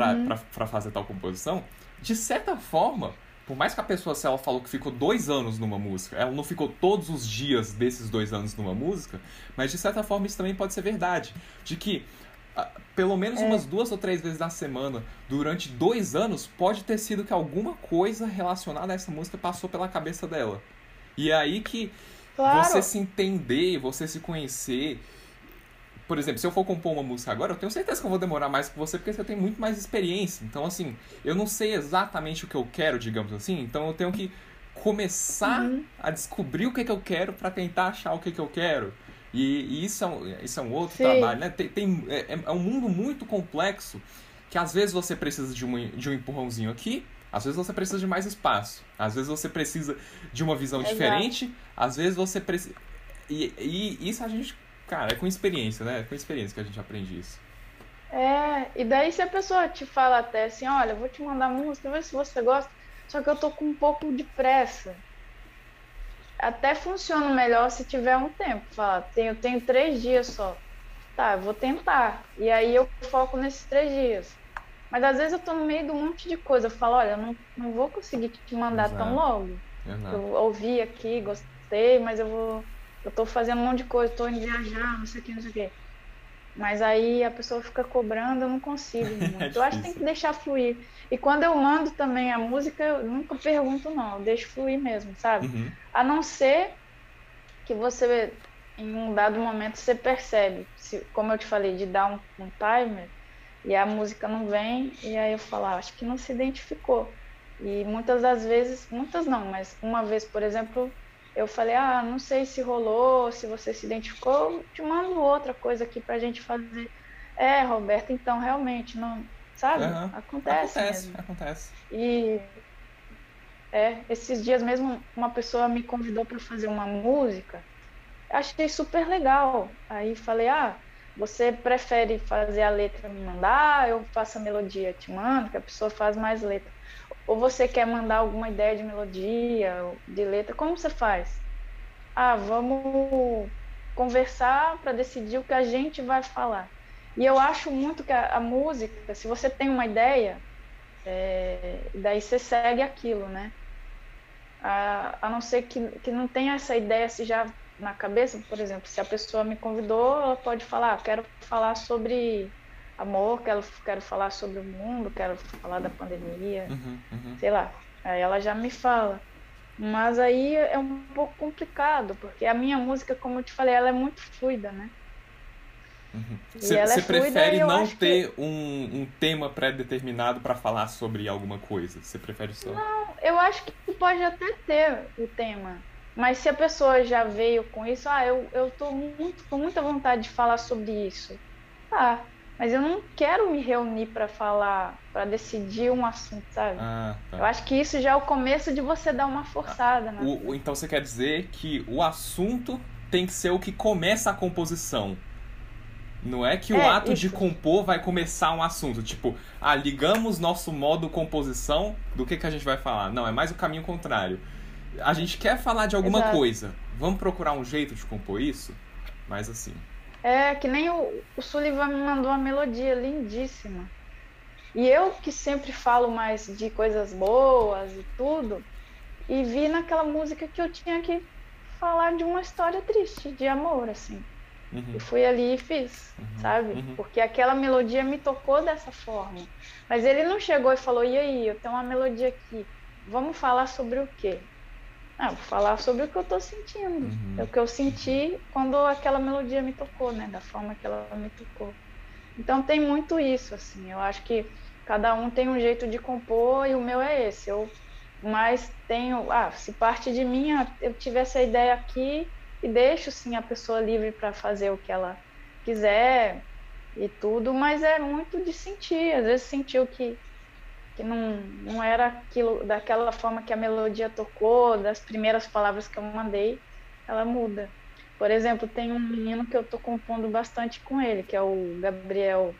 para fazer tal composição, de certa forma, por mais que a pessoa, se ela falou que ficou dois anos numa música, ela não ficou todos os dias desses dois anos numa música, mas de certa forma isso também pode ser verdade. De que ah, pelo menos é. umas duas ou três vezes na semana, durante dois anos, pode ter sido que alguma coisa relacionada a essa música passou pela cabeça dela. E é aí que claro. você se entender, você se conhecer por exemplo, se eu for compor uma música agora, eu tenho certeza que eu vou demorar mais que você, porque você tem muito mais experiência. Então, assim, eu não sei exatamente o que eu quero, digamos assim, então eu tenho que começar uhum. a descobrir o que, que eu quero para tentar achar o que, que eu quero. E, e, isso, é um, isso é um outro Sim. trabalho, né? Tem, tem é, é, um mundo muito complexo que às vezes você precisa de um, de um empurrãozinho aqui, às vezes você precisa de mais espaço, às vezes você precisa de uma visão Exato. diferente, às vezes você precisa. E, e isso a gente Cara, é com experiência, né? É com experiência que a gente aprende isso. É, e daí se a pessoa te fala até assim, olha, vou te mandar música, vê se você gosta, só que eu tô com um pouco de pressa. Até funciona melhor se tiver um tempo. Fala, tenho, tenho três dias só. Tá, eu vou tentar. E aí eu foco nesses três dias. Mas às vezes eu tô no meio de um monte de coisa. Eu falo, olha, eu não, não vou conseguir te mandar Exato. tão logo. Exato. Eu ouvi aqui, gostei, mas eu vou. Eu tô fazendo um monte de coisa, tô indo viajar, não sei o que, não sei o que. Mas aí a pessoa fica cobrando, eu não consigo [laughs] muito. eu acho que tem que deixar fluir. E quando eu mando também a música, eu nunca pergunto, não, eu deixo fluir mesmo, sabe? Uhum. A não ser que você, em um dado momento, você percebe, se, como eu te falei, de dar um, um timer e a música não vem, e aí eu falo, ah, acho que não se identificou. E muitas das vezes, muitas não, mas uma vez, por exemplo, eu falei, ah, não sei se rolou, se você se identificou, te mando outra coisa aqui pra gente fazer. É, Roberto, então realmente não, sabe? Uhum. Acontece, Acontece, mesmo. acontece. E é, esses dias mesmo uma pessoa me convidou para fazer uma música. Achei super legal. Aí falei: "Ah, você prefere fazer a letra me mandar? Eu faço a melodia, te mando, que a pessoa faz mais letra. Ou você quer mandar alguma ideia de melodia, de letra? Como você faz? Ah, vamos conversar para decidir o que a gente vai falar. E eu acho muito que a, a música, se você tem uma ideia, é, daí você segue aquilo, né? A, a não ser que, que não tenha essa ideia se já na cabeça, por exemplo, se a pessoa me convidou, ela pode falar, ah, quero falar sobre amor, quero, quero falar sobre o mundo, quero falar da pandemia, Uhum, uhum. sei lá. Aí ela já me fala. Mas aí é um pouco complicado, porque a minha música, como eu te falei, ela é muito fluida, né? Uhum. E Você ela é prefere não acho que- ter um, um tema pré-determinado para falar sobre alguma coisa? Você prefere só. Eu acho que pode até ter o tema. Mas se a pessoa já veio com isso, ah, eu, eu tô muito, com muita vontade de falar sobre isso. Tá, mas eu não quero me reunir para falar, para decidir um assunto, sabe? Ah, Eu tá. acho que isso já é o começo de você dar uma forçada, né? O- o- então você quer dizer que o assunto tem que ser o que começa a composição. Não é que o É, ato de isso. compor vai começar um assunto. Tipo, ah, ligamos nosso modo composição do que, que a gente vai falar. Não, é mais o caminho contrário. A gente quer falar de alguma Exato. coisa. Vamos procurar um jeito de compor isso? Mas assim. É, que nem o, o Sullivan me mandou uma melodia lindíssima. E eu que sempre falo mais de coisas boas e tudo, e vi naquela música que eu tinha que falar de uma história triste, de amor, assim. uhum, E fui ali e fiz, Uhum, sabe? uhum. Porque aquela melodia me tocou dessa forma. Mas ele não chegou e falou: e aí, eu tenho uma melodia aqui, vamos falar sobre o quê? Ah, vou falar sobre o que eu tô sentindo. Uhum. É o que eu senti quando aquela melodia me tocou, né? Da forma que ela me tocou. Então tem muito isso, assim. Eu acho que cada um tem um jeito de compor e o meu é esse. Eu mais tenho, ah, se parte de mim, ah, eu tive essa ideia aqui e deixo sim a pessoa livre para fazer o que ela quiser e tudo, mas é muito de sentir. Às vezes sentiu que que não, não era aquilo daquela forma que a melodia tocou, das primeiras palavras que eu mandei, ela muda. Por exemplo, tem um menino que eu tô compondo bastante com ele, que é o Gabriel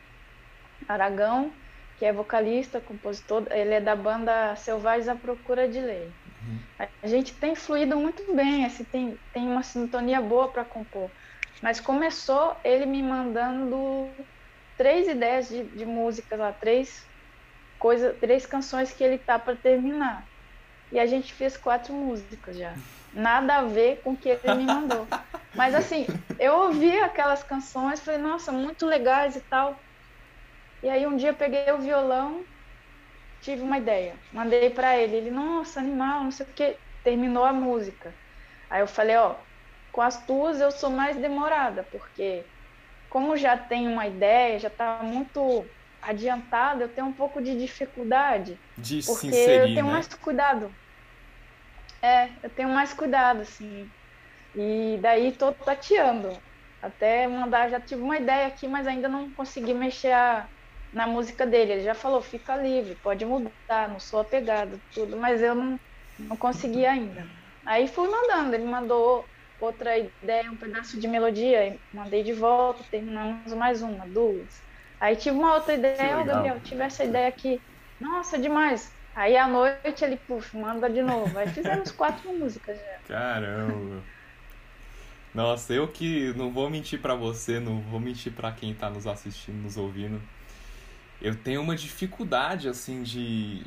Aragão, que é vocalista, compositor, ele é da banda Selvagens à Procura de Lei. Uhum. A gente tem fluído muito bem, assim, tem, tem uma sintonia boa para compor. Mas começou ele me mandando três ideias de, de músicas lá, três coisa, três canções que ele tá para terminar. E a gente fez quatro músicas já. Nada a ver com o que ele me mandou. Mas assim, eu ouvi aquelas canções, falei, nossa, muito legais e tal. E aí um dia peguei o violão, tive uma ideia, mandei para ele, ele, nossa, animal, não sei o que, terminou a música. Aí eu falei, ó, com as tuas eu sou mais demorada, porque como já tem uma ideia, já tá muito adiantada, eu tenho um pouco de dificuldade, De porque eu inserir, tenho né? mais cuidado. É, eu tenho mais cuidado, assim. E daí tô tateando. Até mandar, já tive uma ideia aqui, mas ainda não consegui mexer a- na música dele. Ele já falou, fica livre, pode mudar, não sou apegado, tudo, mas eu não, não consegui ainda. Aí fui mandando, ele mandou outra ideia, um pedaço de melodia, mandei de volta, terminamos mais uma, duas. Aí tive uma outra ideia, ô legal. Gabriel, tive essa ideia aqui. Nossa, demais. Aí à noite ele, puxa, manda de novo. Aí fizemos quatro músicas já. Caramba. Nossa, eu que não vou mentir pra você, não vou mentir pra quem tá nos assistindo, nos ouvindo. eu tenho uma dificuldade, assim, de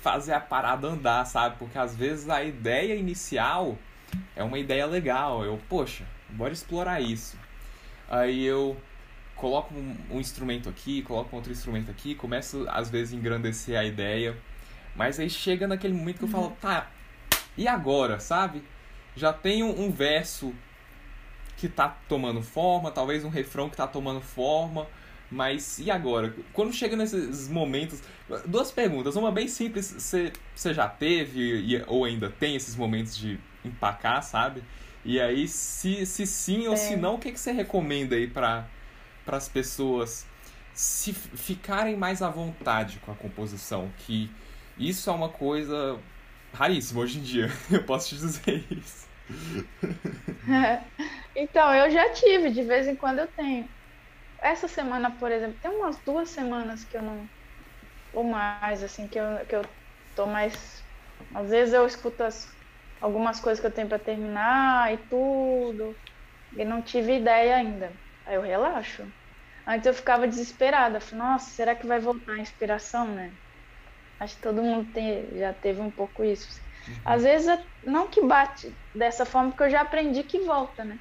fazer a parada andar, sabe? Porque às vezes a ideia inicial é uma ideia legal. Eu, poxa, bora explorar isso. Aí eu coloco um, um instrumento aqui, coloco outro instrumento aqui, começo às vezes a engrandecer a ideia. Mas aí chega naquele momento que eu falo, tá, e agora, sabe? Já tenho um verso que tá tomando forma, talvez um refrão que tá tomando forma, mas e agora? Quando chega nesses momentos. Duas perguntas. Uma bem simples: você, já teve ou ainda tem esses momentos de empacar, sabe? E aí, se, se sim ou é. se não, o que, que você recomenda aí para as pessoas se ficarem mais à vontade com a composição? Que isso é uma coisa raríssima hoje em dia, [laughs] eu posso te dizer isso. [laughs] então, eu já tive, de vez em quando eu tenho. Essa semana, por exemplo, tem umas duas semanas que eu não. Ou mais, assim, que eu, que eu tô mais. Às vezes eu escuto as, algumas coisas que eu tenho para terminar e tudo. E não tive ideia ainda. Aí eu relaxo. Antes eu ficava desesperada. Falei, nossa, será que vai voltar a inspiração, né? Acho que todo mundo tem, já teve um pouco isso. Uhum. Às vezes, não que bate dessa forma, porque eu já aprendi que volta, né?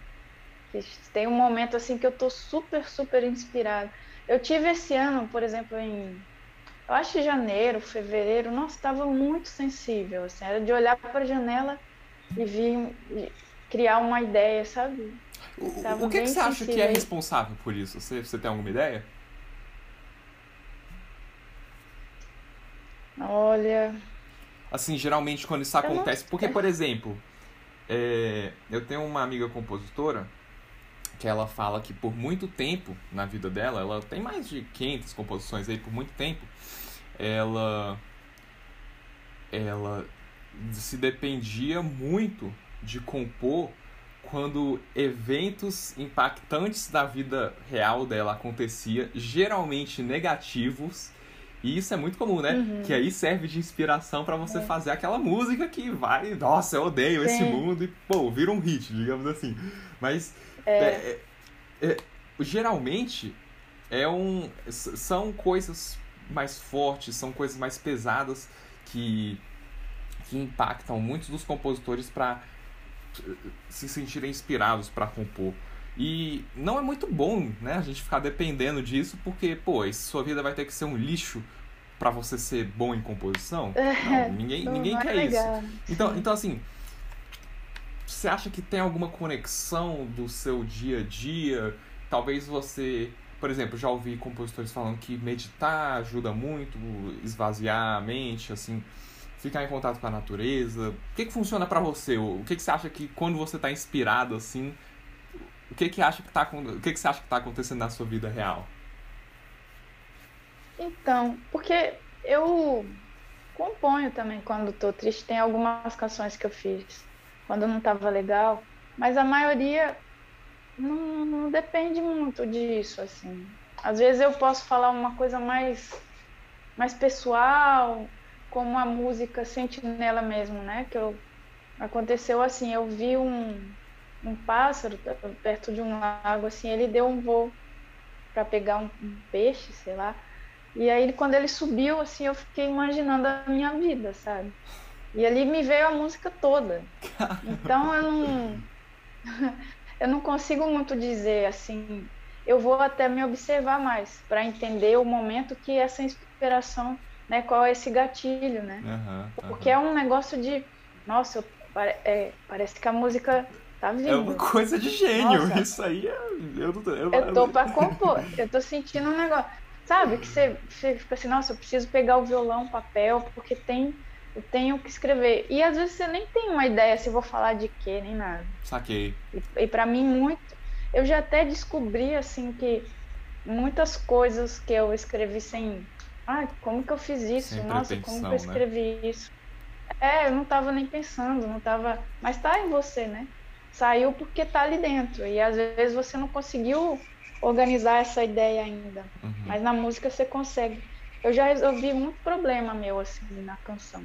Tem um momento assim que eu tô super, super inspirada. Eu tive esse ano, por exemplo, em eu acho que janeiro, fevereiro, nossa, estava muito sensível, assim, era de olhar para a janela e vir e criar uma ideia, sabe? O, o que, que você acha que é responsável por isso? Você, você tem alguma ideia? Olha. Assim, geralmente quando isso acontece. Porque, por exemplo, é, eu tenho uma amiga compositora que ela fala que por muito tempo na vida dela, ela tem mais de 500 composições aí, por muito tempo, ela ela se dependia muito de compor quando eventos impactantes da vida real dela acontecia, geralmente negativos, e isso é muito comum, né? Uhum. Que aí serve de inspiração para você é. fazer aquela música que vai, nossa, eu odeio Sim. esse mundo e pô, vira um hit, digamos assim. Mas é. É, é, é, geralmente é um, são coisas mais fortes, são coisas mais pesadas que, que impactam muitos dos compositores para se sentirem inspirados para compor. E não é muito bom, né, a gente ficar dependendo disso, porque, pô, sua vida vai ter que ser um lixo para você ser bom em composição? Não, ninguém, não, ninguém não é quer é isso. Então, então, assim, você acha que tem alguma conexão do seu dia a dia? Talvez você, por exemplo, já ouvi compositores falando que meditar ajuda muito, esvaziar a mente, assim, ficar em contato com a natureza. O que, que funciona para você? O que, que você acha que quando você está inspirado, assim, o que que acha que tá, o que que você acha que está acontecendo na sua vida real? Então, porque eu componho também quando estou triste. Tem algumas canções que eu fiz quando não estava legal, mas a maioria não, não depende muito disso, assim. Às vezes eu posso falar uma coisa mais, mais pessoal, como a música Sentinela mesmo, né? Que eu, aconteceu assim, eu vi um, um pássaro perto de um lago, assim, ele deu um voo para pegar um, um peixe, sei lá. E aí, quando ele subiu, assim, eu fiquei imaginando a minha vida, sabe? E ali me veio a música toda. Então eu não. [laughs] eu não consigo muito dizer assim. Eu vou até me observar mais para entender o momento que essa inspiração, né? Qual é esse gatilho, né? Uhum, Porque é um negócio de. Nossa, é, parece que a música tá vindo. É uma coisa de gênio. Nossa, Isso aí é. Eu, eu, eu, eu tô [laughs] pra compor. Eu tô sentindo um negócio. Sabe? Que você, você fica assim, nossa, eu preciso pegar o violão, papel, porque tem. Eu tenho que escrever. E às vezes você nem tem uma ideia se vou falar de quê, nem nada. Saquei. E, e para mim, muito. Eu já até descobri, assim, que muitas coisas que eu escrevi sem. Ah, como que eu fiz isso? Nossa, como que eu né? escrevi né? isso? É, eu não tava nem pensando, não tava. Mas tá em você, né? Saiu porque tá ali dentro. E às vezes você não conseguiu organizar essa ideia ainda. Uhum. Mas na música você consegue. Eu já resolvi muito problema meu, assim, na canção.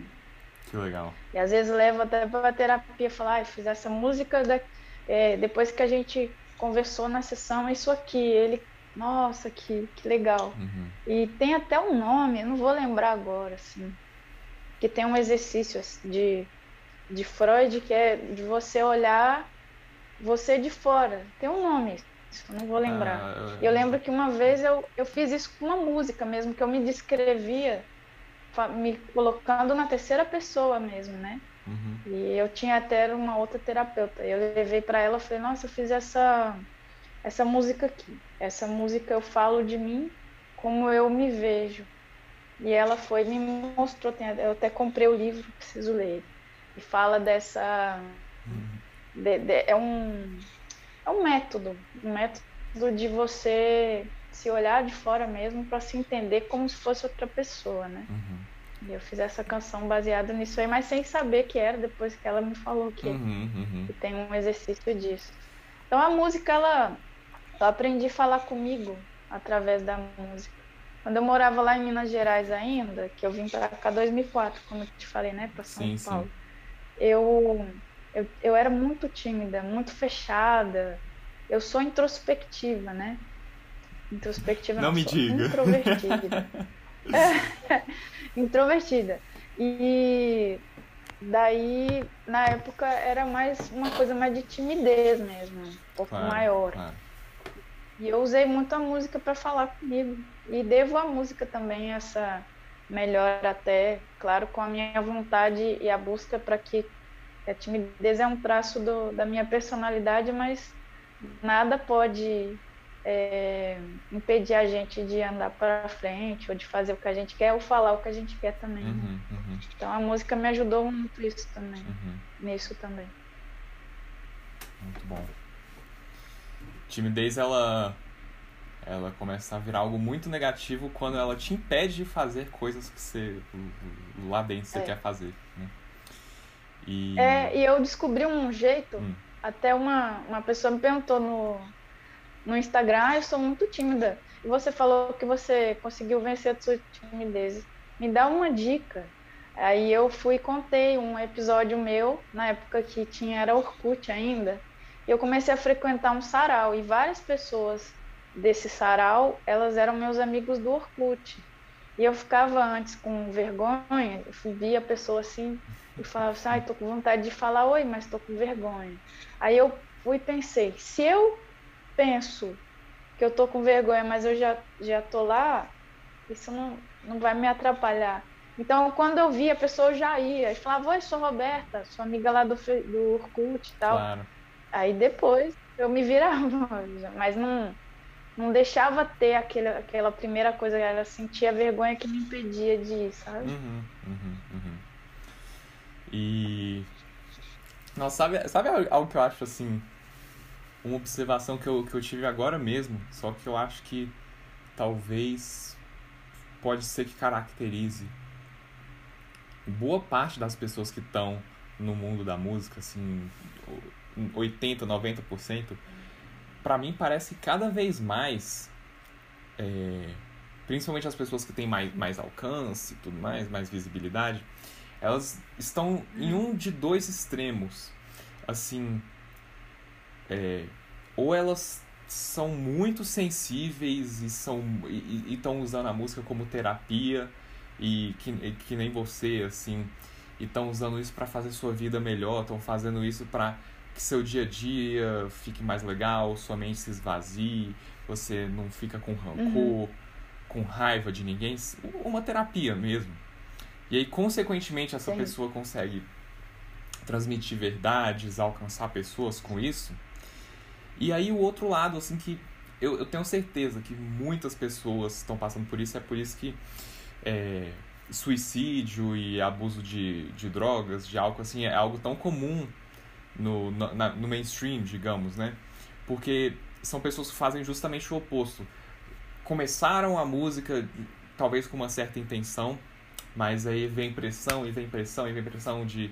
Que legal. E às vezes levo até pra terapia, falar, ah, fiz essa música da... é, depois que a gente conversou na sessão, é isso aqui. Ele nossa, que, que legal. Uhum. E tem até um nome, eu não vou lembrar agora, assim, que tem um exercício assim, de, de Freud que é de você olhar você de fora. Tem um nome, eu não vou lembrar. Ah, Eu lembro que uma vez eu, eu fiz isso com uma música mesmo, que eu me descrevia me colocando na terceira pessoa mesmo, né? Uhum. E eu tinha até uma outra terapeuta. Eu levei para ela, falei: "Nossa, eu fiz essa essa música aqui. Essa música eu falo de mim como eu me vejo". E ela foi me mostrou, tem- eu até comprei o livro, preciso ler. E fala dessa Uhum. de- de- é um é um método, um método de você se olhar de fora mesmo para se entender como se fosse outra pessoa, né? Uhum. E eu fiz essa canção baseada nisso aí, mas sem saber que era depois que ela me falou que, Uhum. Uhum. que tem um exercício disso. Então a música ela eu aprendi a falar comigo através da música. Quando eu morava lá em Minas Gerais ainda, que eu vim para cá em 2004, como eu te falei, né, para São Sim, sim. Paulo. Eu, eu eu era muito tímida, muito fechada. Eu sou introspectiva, né? Introspectiva Não me sou diga. Introvertida. [laughs] É, introvertida. E daí, na época, era mais uma coisa mais de timidez mesmo, um pouco Claro, maior. claro. E eu usei muito a música para falar comigo. E devo à música também essa melhora até, claro, com a minha vontade e a busca para que a timidez é um traço do, da minha personalidade, mas nada pode é, impedir a gente de andar para frente ou de fazer o que a gente quer ou falar o que a gente quer também. né? Uhum. Uhum. Então a música me ajudou muito isso também, Uhum. nisso também. Muito bom. Timidez, ela ela começa a virar algo muito negativo quando ela te impede de fazer coisas que você lá dentro você É. quer fazer, né? E É, e eu descobri um jeito, Hum. até uma, uma pessoa me perguntou no, no Instagram, ah, eu sou muito tímida. E você falou que você conseguiu vencer a sua timidez. Me dá uma dica. Aí eu fui e contei um episódio meu, na época que tinha, era Orkut ainda. Eu comecei a frequentar um sarau. E várias pessoas desse sarau, elas eram meus amigos do Orkut. E eu ficava antes com vergonha, eu via a pessoa assim e falava assim, ai, tô com vontade de falar oi, mas tô com vergonha. Aí eu fui e pensei, se eu penso que eu tô com vergonha, mas eu já, já tô lá, isso não, não vai me atrapalhar. Então, quando eu via, a pessoa já ia e falava, oi, sou Roberta, sou amiga lá do, do Orkut e tal. claro. Aí depois eu me virava, mas não, não deixava ter aquele, aquela primeira coisa, ela sentia vergonha que me impedia de ir, sabe? Uhum, uhum, uhum. E. Nossa, sabe, sabe algo que eu acho assim? Uma observação que eu, que eu tive agora mesmo, só que eu acho que talvez pode ser que caracterize boa parte das pessoas que estão no mundo da música, assim, 80, 90%, pra mim parece cada vez mais, é, principalmente as pessoas que têm mais, mais alcance tudo mais, mais visibilidade, elas estão em um de dois extremos. Assim, é, ou elas são muito sensíveis e são e estão usando a música como terapia e que, e que nem você assim e estão usando isso para fazer sua vida melhor estão fazendo isso para que seu dia a dia fique mais legal sua mente se esvazie você não fica com rancor com raiva de ninguém uma terapia mesmo. E aí consequentemente essa Sim. pessoa consegue transmitir verdades alcançar pessoas com isso. E aí o outro lado, assim, que eu, eu tenho certeza que muitas pessoas estão passando por isso, é por isso que é, suicídio e abuso de, de drogas, de álcool, assim, é algo tão comum no, na- no mainstream, digamos, né? Porque são pessoas que fazem justamente o oposto. Começaram a música, talvez com uma certa intenção, mas aí vem pressão, e vem pressão, e vem pressão de,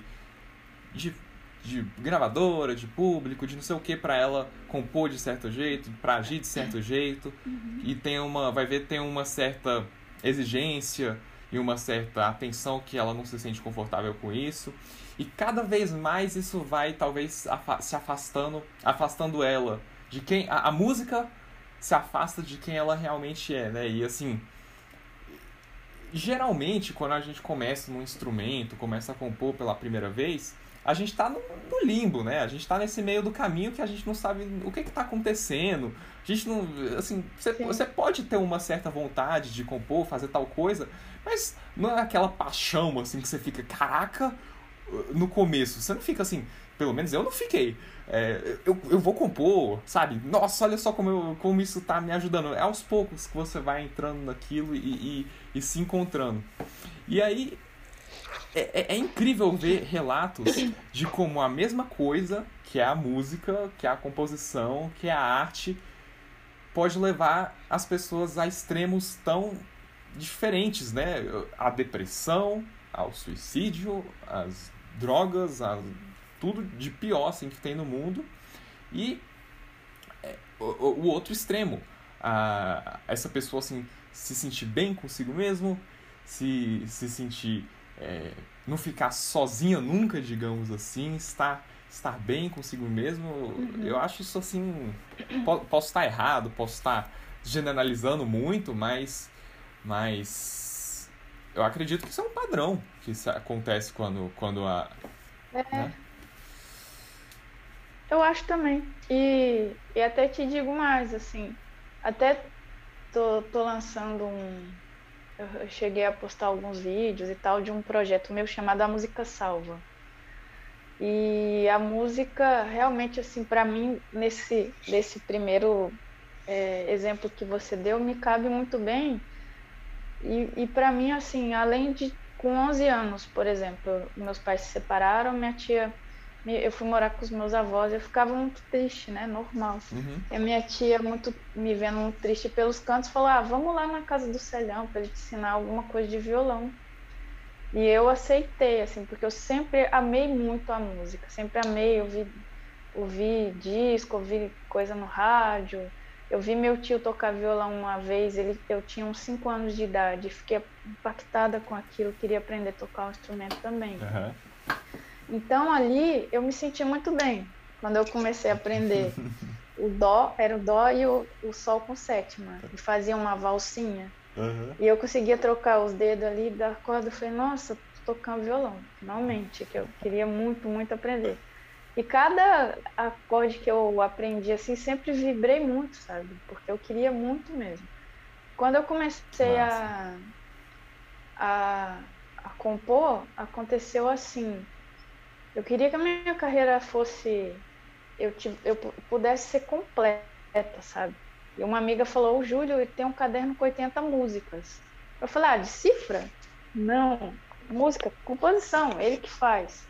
de de gravadora, de público, de não sei o que para ela compor de certo jeito, para agir de certo jeito e tem uma, vai ver tem uma certa exigência e uma certa atenção que ela não se sente confortável com isso e cada vez mais isso vai talvez afa- se afastando, afastando ela de quem a, a música se afasta de quem ela realmente é, né? E assim, geralmente quando a gente começa num instrumento, começa a compor pela primeira vez, a gente está no, no, limbo, né? A gente está nesse meio do caminho que a gente não sabe o que está acontecendo. A gente não, assim, você, você pode ter uma certa vontade de compor, fazer tal coisa, mas não é aquela paixão assim que você fica, caraca, no começo. Você não fica assim, pelo menos eu não fiquei. É, eu, eu vou compor, sabe? Nossa, olha só como, eu, como isso tá me ajudando. É aos poucos que você vai entrando naquilo e, e, e se encontrando. E aí é, é, é, incrível ver relatos de como a mesma coisa, que é a música, que é a composição, que é a arte, pode levar as pessoas a extremos tão diferentes, né? A depressão, ao suicídio, às drogas, a tudo de pior assim, que tem no mundo. E é, o, o outro extremo, a, essa pessoa assim, se sentir bem consigo mesmo, se, se sentir é, não ficar sozinha nunca, digamos assim, estar, estar bem consigo mesmo, uhum. eu acho isso assim. posso estar errado, posso estar generalizando muito, mas, mas eu acredito que isso é um padrão que acontece quando, quando a. É. Né? Eu acho também. E, e até te digo mais, assim, até tô, tô lançando um, eu cheguei a postar alguns vídeos e tal de um projeto meu chamado A Música Salva. E a música, realmente, assim, para mim, nesse, nesse primeiro é, exemplo que você deu, me cabe muito bem. E, e para mim, assim, além de com 11 anos, por exemplo, meus pais se separaram, minha tia eu fui morar com os meus avós, eu ficava muito triste, né? Normal. Uhum. E a minha tia, muito me vendo muito triste pelos cantos, falou: Ah, vamos lá na casa do Celhão para ele te ensinar alguma coisa de violão. E eu aceitei, assim, porque eu sempre amei muito a música, sempre amei ouvir, ouvir disco, ouvir coisa no rádio. Eu vi meu tio tocar violão uma vez, ele, eu tinha uns 5 anos de idade, fiquei impactada com aquilo, queria aprender a tocar o instrumento também. Uhum. Então ali eu me senti muito bem quando eu comecei a aprender. o dó era o dó e o, o sol com sétima e fazia uma valsinha. Uhum. E eu conseguia trocar os dedos ali da corda. Eu falei, nossa, tô tocando violão, finalmente, que eu queria muito, muito aprender. E cada acorde que eu aprendi assim, sempre vibrei muito, sabe? Porque eu queria muito mesmo. Quando eu comecei a, a, a compor, aconteceu assim. Eu queria que a minha carreira fosse. Eu, eu pudesse ser completa, sabe? E uma amiga falou: O Júlio tem um caderno com 80 músicas. Eu falei: Ah, de cifra? Não. Música, composição, ele que faz.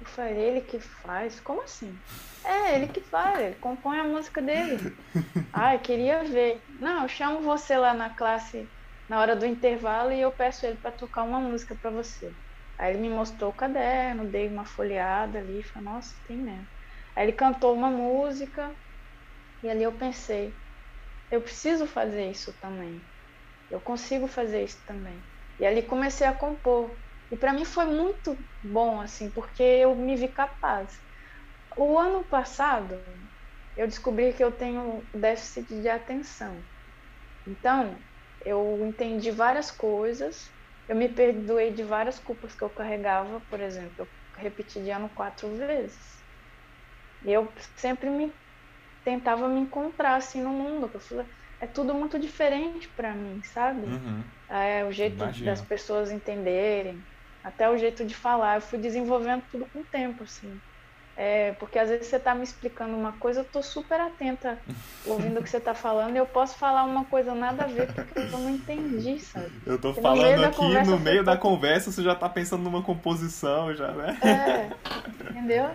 Eu falei: Ele que faz? Como assim? É, ele que faz, ele compõe a música dele. [laughs] Ah, eu queria ver. Não, eu chamo você lá na classe na hora do intervalo e eu peço ele para tocar uma música para você. Aí ele me mostrou o caderno, dei uma folheada ali, falei, nossa, tem mesmo. Aí ele cantou uma música e ali eu pensei, eu preciso fazer isso também. Eu consigo fazer isso também. E ali comecei a compor. E para mim foi muito bom, assim, porque eu me vi capaz. O ano passado, eu descobri que eu tenho déficit de atenção. Então, eu entendi várias coisas eu me perdoei de várias culpas que eu carregava, por exemplo, eu repeti de ano quatro vezes. E eu sempre me tentava me encontrar assim no mundo, eu falei, é tudo muito diferente para mim, sabe? Uhum. É o jeito Imagina. das pessoas entenderem, até o jeito de falar, eu fui desenvolvendo tudo com o tempo, assim. É, porque às vezes você está me explicando uma coisa, eu estou super atenta ouvindo o que você está falando e eu posso falar uma coisa nada a ver porque eu não entendi, sabe? Eu estou falando aqui, conversa, no meio da tá... conversa, você já está pensando numa composição, já, né? É, entendeu?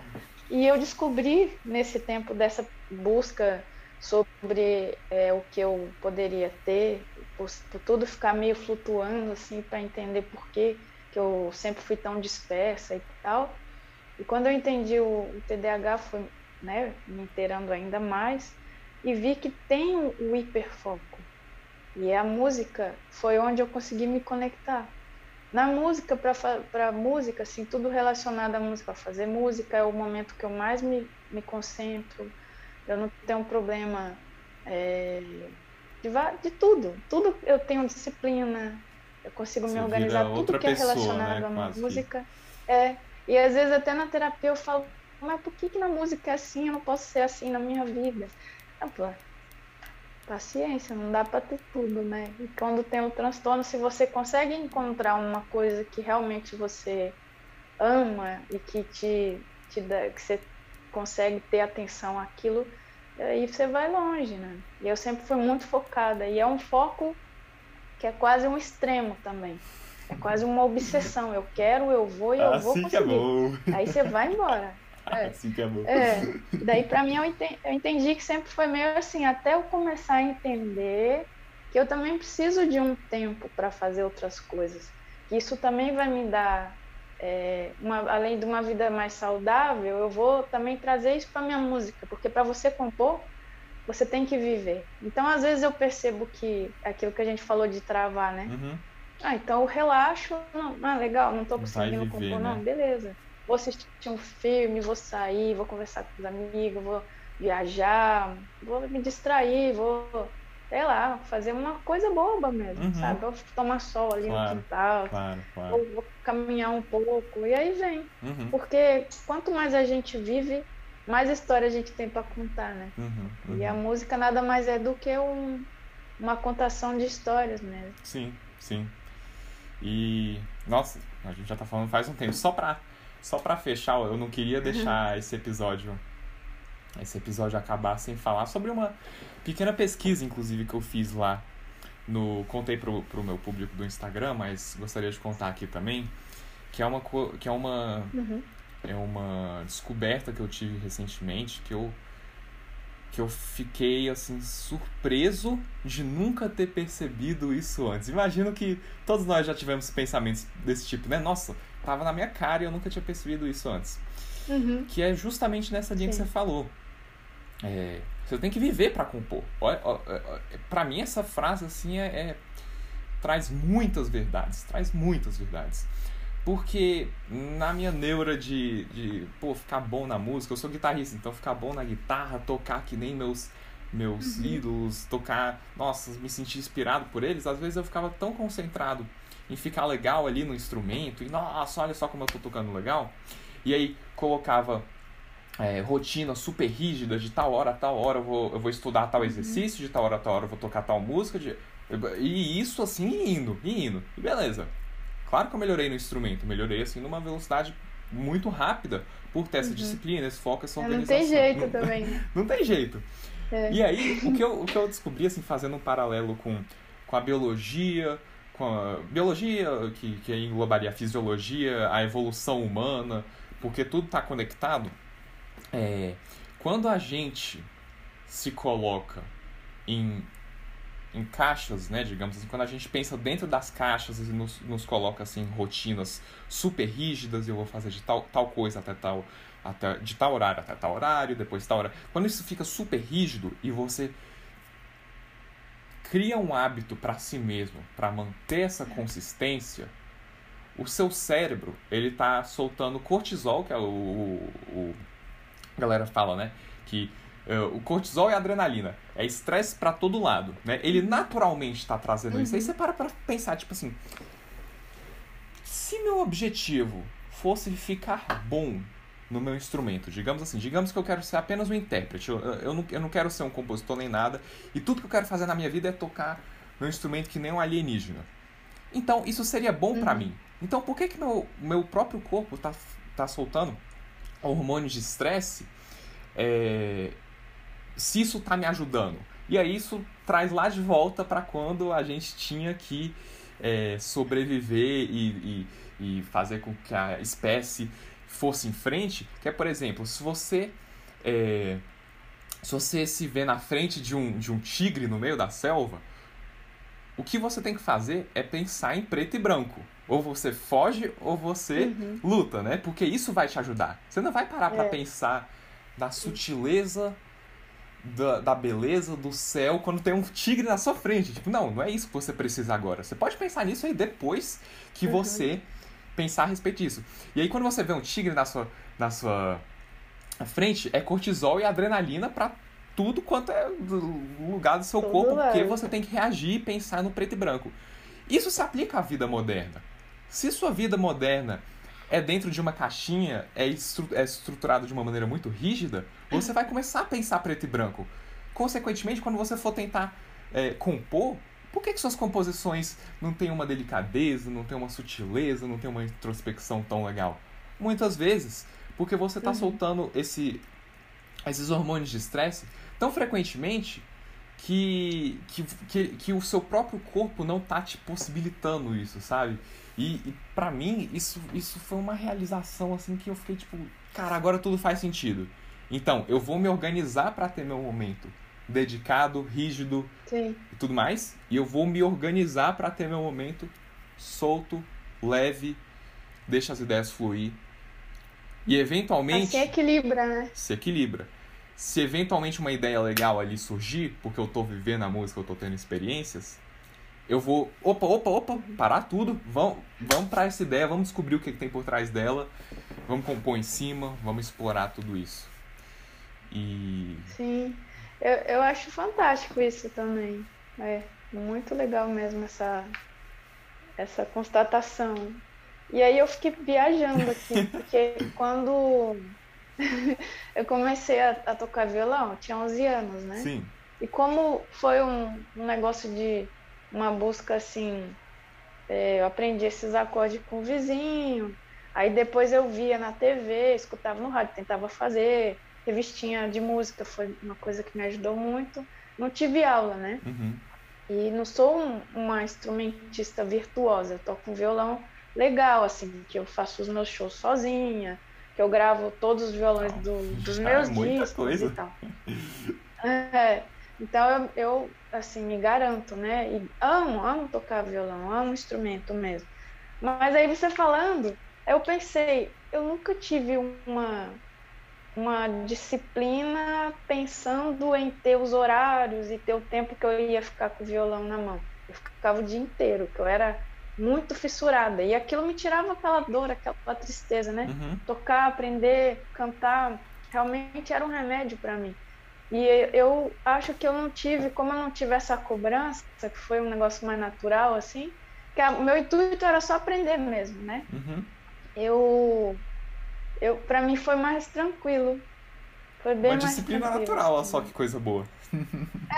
E eu descobri nesse tempo dessa busca sobre é, o que eu poderia ter, por, por tudo ficar meio flutuando, assim, para entender por que, que eu sempre fui tão dispersa e tal e quando eu entendi o, o TDAH, fui né, me inteirando ainda mais e vi que tem o, hiperfoco. E a música foi onde eu consegui me conectar. Na música, para música, assim, tudo relacionado à música, fazer música é o momento que eu mais me, me concentro. Eu não tenho problema é, de, de, tudo. Tudo eu tenho disciplina, eu consigo Você me organizar, tudo que é pessoa, relacionado né? à música. É, e às vezes até na terapia eu falo, mas por que, que na música é assim? Eu não posso ser assim na minha vida. Falo, paciência, não dá para ter tudo, né? E quando tem um transtorno, se você consegue encontrar uma coisa que realmente você ama e que te, te dá, que você consegue ter atenção àquilo, aí você vai longe, né? E eu sempre fui muito focada e é um foco que é quase um extremo também. É quase uma obsessão. Eu quero, eu vou e eu assim vou conseguir. Que é bom. Aí você vai embora. [laughs] É. Assim que é bom. É. Daí para mim eu entendi, eu entendi que sempre foi meio assim, até eu começar a entender que eu também preciso de um tempo para fazer outras coisas. Que isso também vai me dar é, uma, além de uma vida mais saudável, eu vou também trazer isso para minha música, porque para você compor, você tem que viver. Então, às vezes eu percebo que aquilo que a gente falou de travar, né? Uhum. Ah, então eu relaxo, não, ah, legal, não estou conseguindo viver, compor, né? não, beleza. Vou assistir um filme, vou sair, vou conversar com os amigos, vou viajar, vou me distrair, vou sei lá, fazer uma coisa boba mesmo, uhum. sabe? Vou tomar sol ali claro, no quintal, claro, claro. Ou vou caminhar um pouco, e aí vem. Uhum. Porque quanto mais a gente vive, mais história a gente tem para contar, né? Uhum, e a uhum. música nada mais é do que um, uma contação de histórias mesmo. Sim, sim. E, nossa, a gente já tá falando faz um tempo. Só pra, só pra fechar, eu não queria deixar esse episódio esse episódio acabar sem falar sobre uma pequena pesquisa, inclusive, que eu fiz lá no contei pro, pro meu público do Instagram, mas gostaria de contar aqui também, que é uma que é uma uhum. É uma descoberta que eu tive recentemente, que eu que eu fiquei assim surpreso de nunca ter percebido isso antes. Imagino que todos nós já tivemos pensamentos desse tipo, né? Nossa, tava na minha cara e eu nunca tinha percebido isso antes. Uhum. Que é justamente nessa linha Sim. que você falou. É, você tem que viver para compor. Para mim, essa frase assim é, é, traz muitas verdades, traz muitas verdades. Porque na minha neura de, de pô, ficar bom na música, eu sou guitarrista, então ficar bom na guitarra, tocar que nem meus meus uhum. ídolos, tocar, nossa, me sentir inspirado por eles, às vezes eu ficava tão concentrado em ficar legal ali no instrumento, e nossa, olha só como eu tô tocando legal. E aí colocava é, rotina super rígida, de tal hora a tal hora eu vou, eu vou estudar tal uhum. exercício, de tal hora a tal hora eu vou tocar tal música, de, e isso assim indo, indo, e beleza. Claro que eu melhorei no instrumento, melhorei assim numa velocidade muito rápida por ter essa uhum. disciplina, esse foco, essa organização. É, não tem jeito não, [laughs] também. não tem jeito. É. E aí, o que, eu, o que eu descobri, assim, fazendo um paralelo com, com a biologia, com a biologia, que, que englobaria a fisiologia, a evolução humana, porque tudo está conectado, é, quando a gente se coloca em, em caixas, né, digamos assim, quando a gente pensa dentro das caixas e nos, nos coloca assim, rotinas super rígidas, eu vou fazer de tal, tal coisa até tal, até, de tal horário até tal horário, depois tal horário. Quando isso fica super rígido e você cria um hábito para si mesmo, para manter essa consistência, o seu cérebro ele tá soltando cortisol, que é o, o, o a galera fala, né? Que o cortisol e a adrenalina é estresse para todo lado, né? Ele naturalmente está trazendo uhum. isso. Aí uhum. você para pra pensar, tipo assim, se meu objetivo fosse ficar bom no meu instrumento, digamos assim, digamos que eu quero ser apenas um intérprete, eu, eu, não, eu não quero ser um compositor nem nada, e tudo que eu quero fazer na minha vida é tocar meu instrumento que nem um alienígena. Então, isso seria bom uhum. para mim. Então, por que que meu, meu próprio corpo tá, tá soltando hormônios de estresse, é, se isso está me ajudando. E aí isso traz lá de volta para quando a gente tinha que é, sobreviver e, e, e, fazer com que a espécie fosse em frente. Que é, por exemplo, se você é, se você se vê na frente de um, de um tigre no meio da selva, o que você tem que fazer é pensar em preto e branco. Ou você foge ou você uhum. luta, né? Porque isso vai te ajudar. Você não vai parar para é. pensar na sutileza da, da beleza do céu quando tem um tigre na sua frente. Tipo, não, não é isso que você precisa agora. Você pode pensar nisso aí depois que uhum. você pensar a respeito disso. E aí quando você vê um tigre na sua, na sua frente, é cortisol e adrenalina para tudo quanto é do lugar do seu Todo corpo, porque lado. você tem que reagir e pensar no preto e branco. Isso se aplica à vida moderna. Se sua vida moderna é dentro de uma caixinha, é, estru é estruturado de uma maneira muito rígida, você vai começar a pensar preto e branco. Consequentemente, quando você for tentar é, compor, por que, que suas composições não têm uma delicadeza, não têm uma sutileza, não têm uma introspecção tão legal? Muitas vezes, porque você está Uhum. soltando esse, esses hormônios de estresse tão frequentemente que, que, que, que o seu próprio corpo não tá te possibilitando isso, sabe? E, e para mim, isso, isso foi uma realização assim que eu fiquei tipo, cara, agora tudo faz sentido. Então, eu vou me organizar para ter meu momento dedicado, rígido Sim. e tudo mais, e eu vou me organizar para ter meu momento solto, leve, deixa as ideias fluir. E eventualmente Assim equilibra, né? se equilibra. Se eventualmente uma ideia legal ali surgir, porque eu tô vivendo a música, eu tô tendo experiências, eu vou, opa, opa, opa, parar tudo, vamos, vamos para essa ideia, vamos descobrir o que, que tem por trás dela, vamos compor em cima, vamos explorar tudo isso. E Sim. Eu, eu acho fantástico isso também. É muito legal mesmo essa, essa constatação. E aí eu fiquei viajando aqui, [laughs] porque quando [laughs] eu comecei a, a tocar violão, tinha 11 anos, né? sim, E como foi um, um negócio de uma busca assim, é, eu aprendi esses acordes com o vizinho, aí depois eu via na TV, escutava no rádio, tentava fazer, revistinha de música foi uma coisa que me ajudou muito. Não tive aula, né? uhum, E não sou um- uma instrumentista virtuosa, eu toco um violão legal, assim, que eu faço os meus shows sozinha, que eu gravo todos os violões do- dos Ah, meus muita discos coisa. e tal. [laughs] É, então eu, eu, assim, me garanto, né? E amo, amo tocar violão, amo instrumento mesmo. Mas aí você falando, eu pensei, eu nunca tive uma, uma disciplina pensando em ter os horários e ter o tempo que eu ia ficar com o violão na mão. Eu ficava o dia inteiro, que eu era muito fissurada. E aquilo me tirava aquela dor, aquela tristeza, né? uhum, tocar, aprender, cantar, realmente era um remédio para mim. E eu acho que eu não tive, como eu não tive essa cobrança, que foi um negócio mais natural assim, que o meu intuito era só aprender mesmo, né? uhum. Eu, eu para mim foi mais tranquilo. Foi bem Uma mais disciplina tranquilo, natural, olha assim. só que coisa boa. [laughs]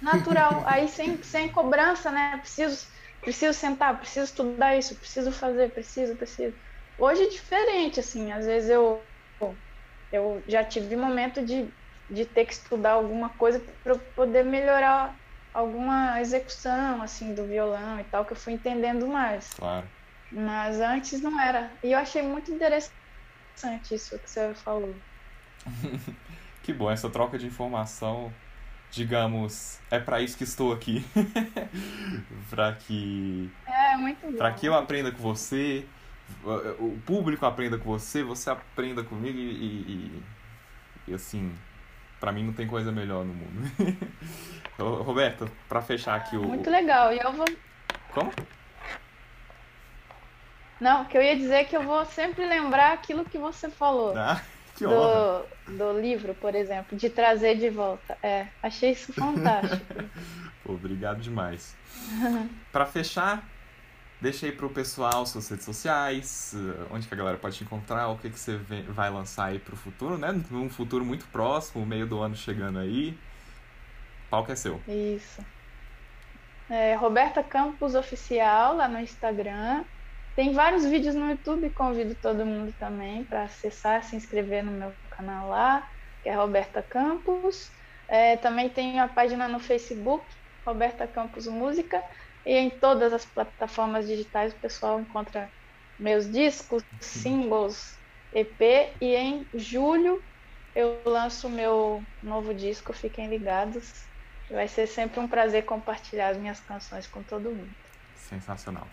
natural. Aí sem, sem cobrança, né? Preciso, preciso sentar, preciso estudar isso, preciso fazer, preciso, preciso. Hoje é diferente, assim. Às vezes eu, eu já tive momento de, de ter que estudar alguma coisa para poder melhorar alguma execução, assim, do violão e tal, que eu fui entendendo mais. Claro. Mas antes não era. E eu achei muito interessante isso que você falou. [laughs] Que bom, essa troca de informação, digamos, é para isso que estou aqui. [laughs] para que É, muito bom. para que eu aprenda com você, o público aprenda com você, você aprenda comigo e, e- e, assim, para mim não tem coisa melhor no mundo. [laughs] Roberto, para fechar aqui o Muito legal. E eu vou como? Não, o que eu ia dizer é que eu vou sempre lembrar aquilo que você falou Ah, [laughs] que honra. do, do livro, por exemplo, de trazer de volta. É, achei isso fantástico. [laughs] Obrigado demais. Para fechar, deixa aí pro pessoal suas redes sociais, eh, onde que a galera pode te encontrar, o que que você vai lançar aí pro futuro, né? Num futuro muito próximo, meio do ano chegando aí. O palco é seu. Isso. É, Roberta Campos Oficial lá no Instagram. Tem vários vídeos no YouTube, convido todo mundo também para acessar, se inscrever no meu canal lá, que é Roberta Campos. É, também tenho a página no Facebook, Roberta Campos Música, e em todas as plataformas digitais o pessoal encontra meus discos, singles, EP, e em julho eu lanço o meu novo disco, fiquem ligados. Vai ser sempre um prazer compartilhar as minhas canções com todo mundo. Sensacional.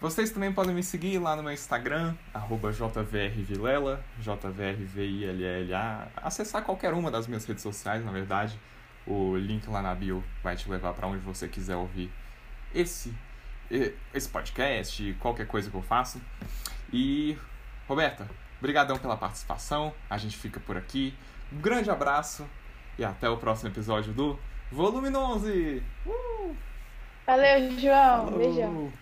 Vocês também podem me seguir lá no meu Instagram, arroba jvrvilela, jvrvilla. Acessar qualquer uma das minhas redes sociais, na verdade. O link lá na bio vai te levar para onde você quiser ouvir esse, esse podcast, qualquer coisa que eu faço. E, Roberta, brigadão pela participação. A gente fica por aqui. Um grande abraço e até o próximo episódio do Volume 11! Uh! Valeu, João. Falou. Beijão.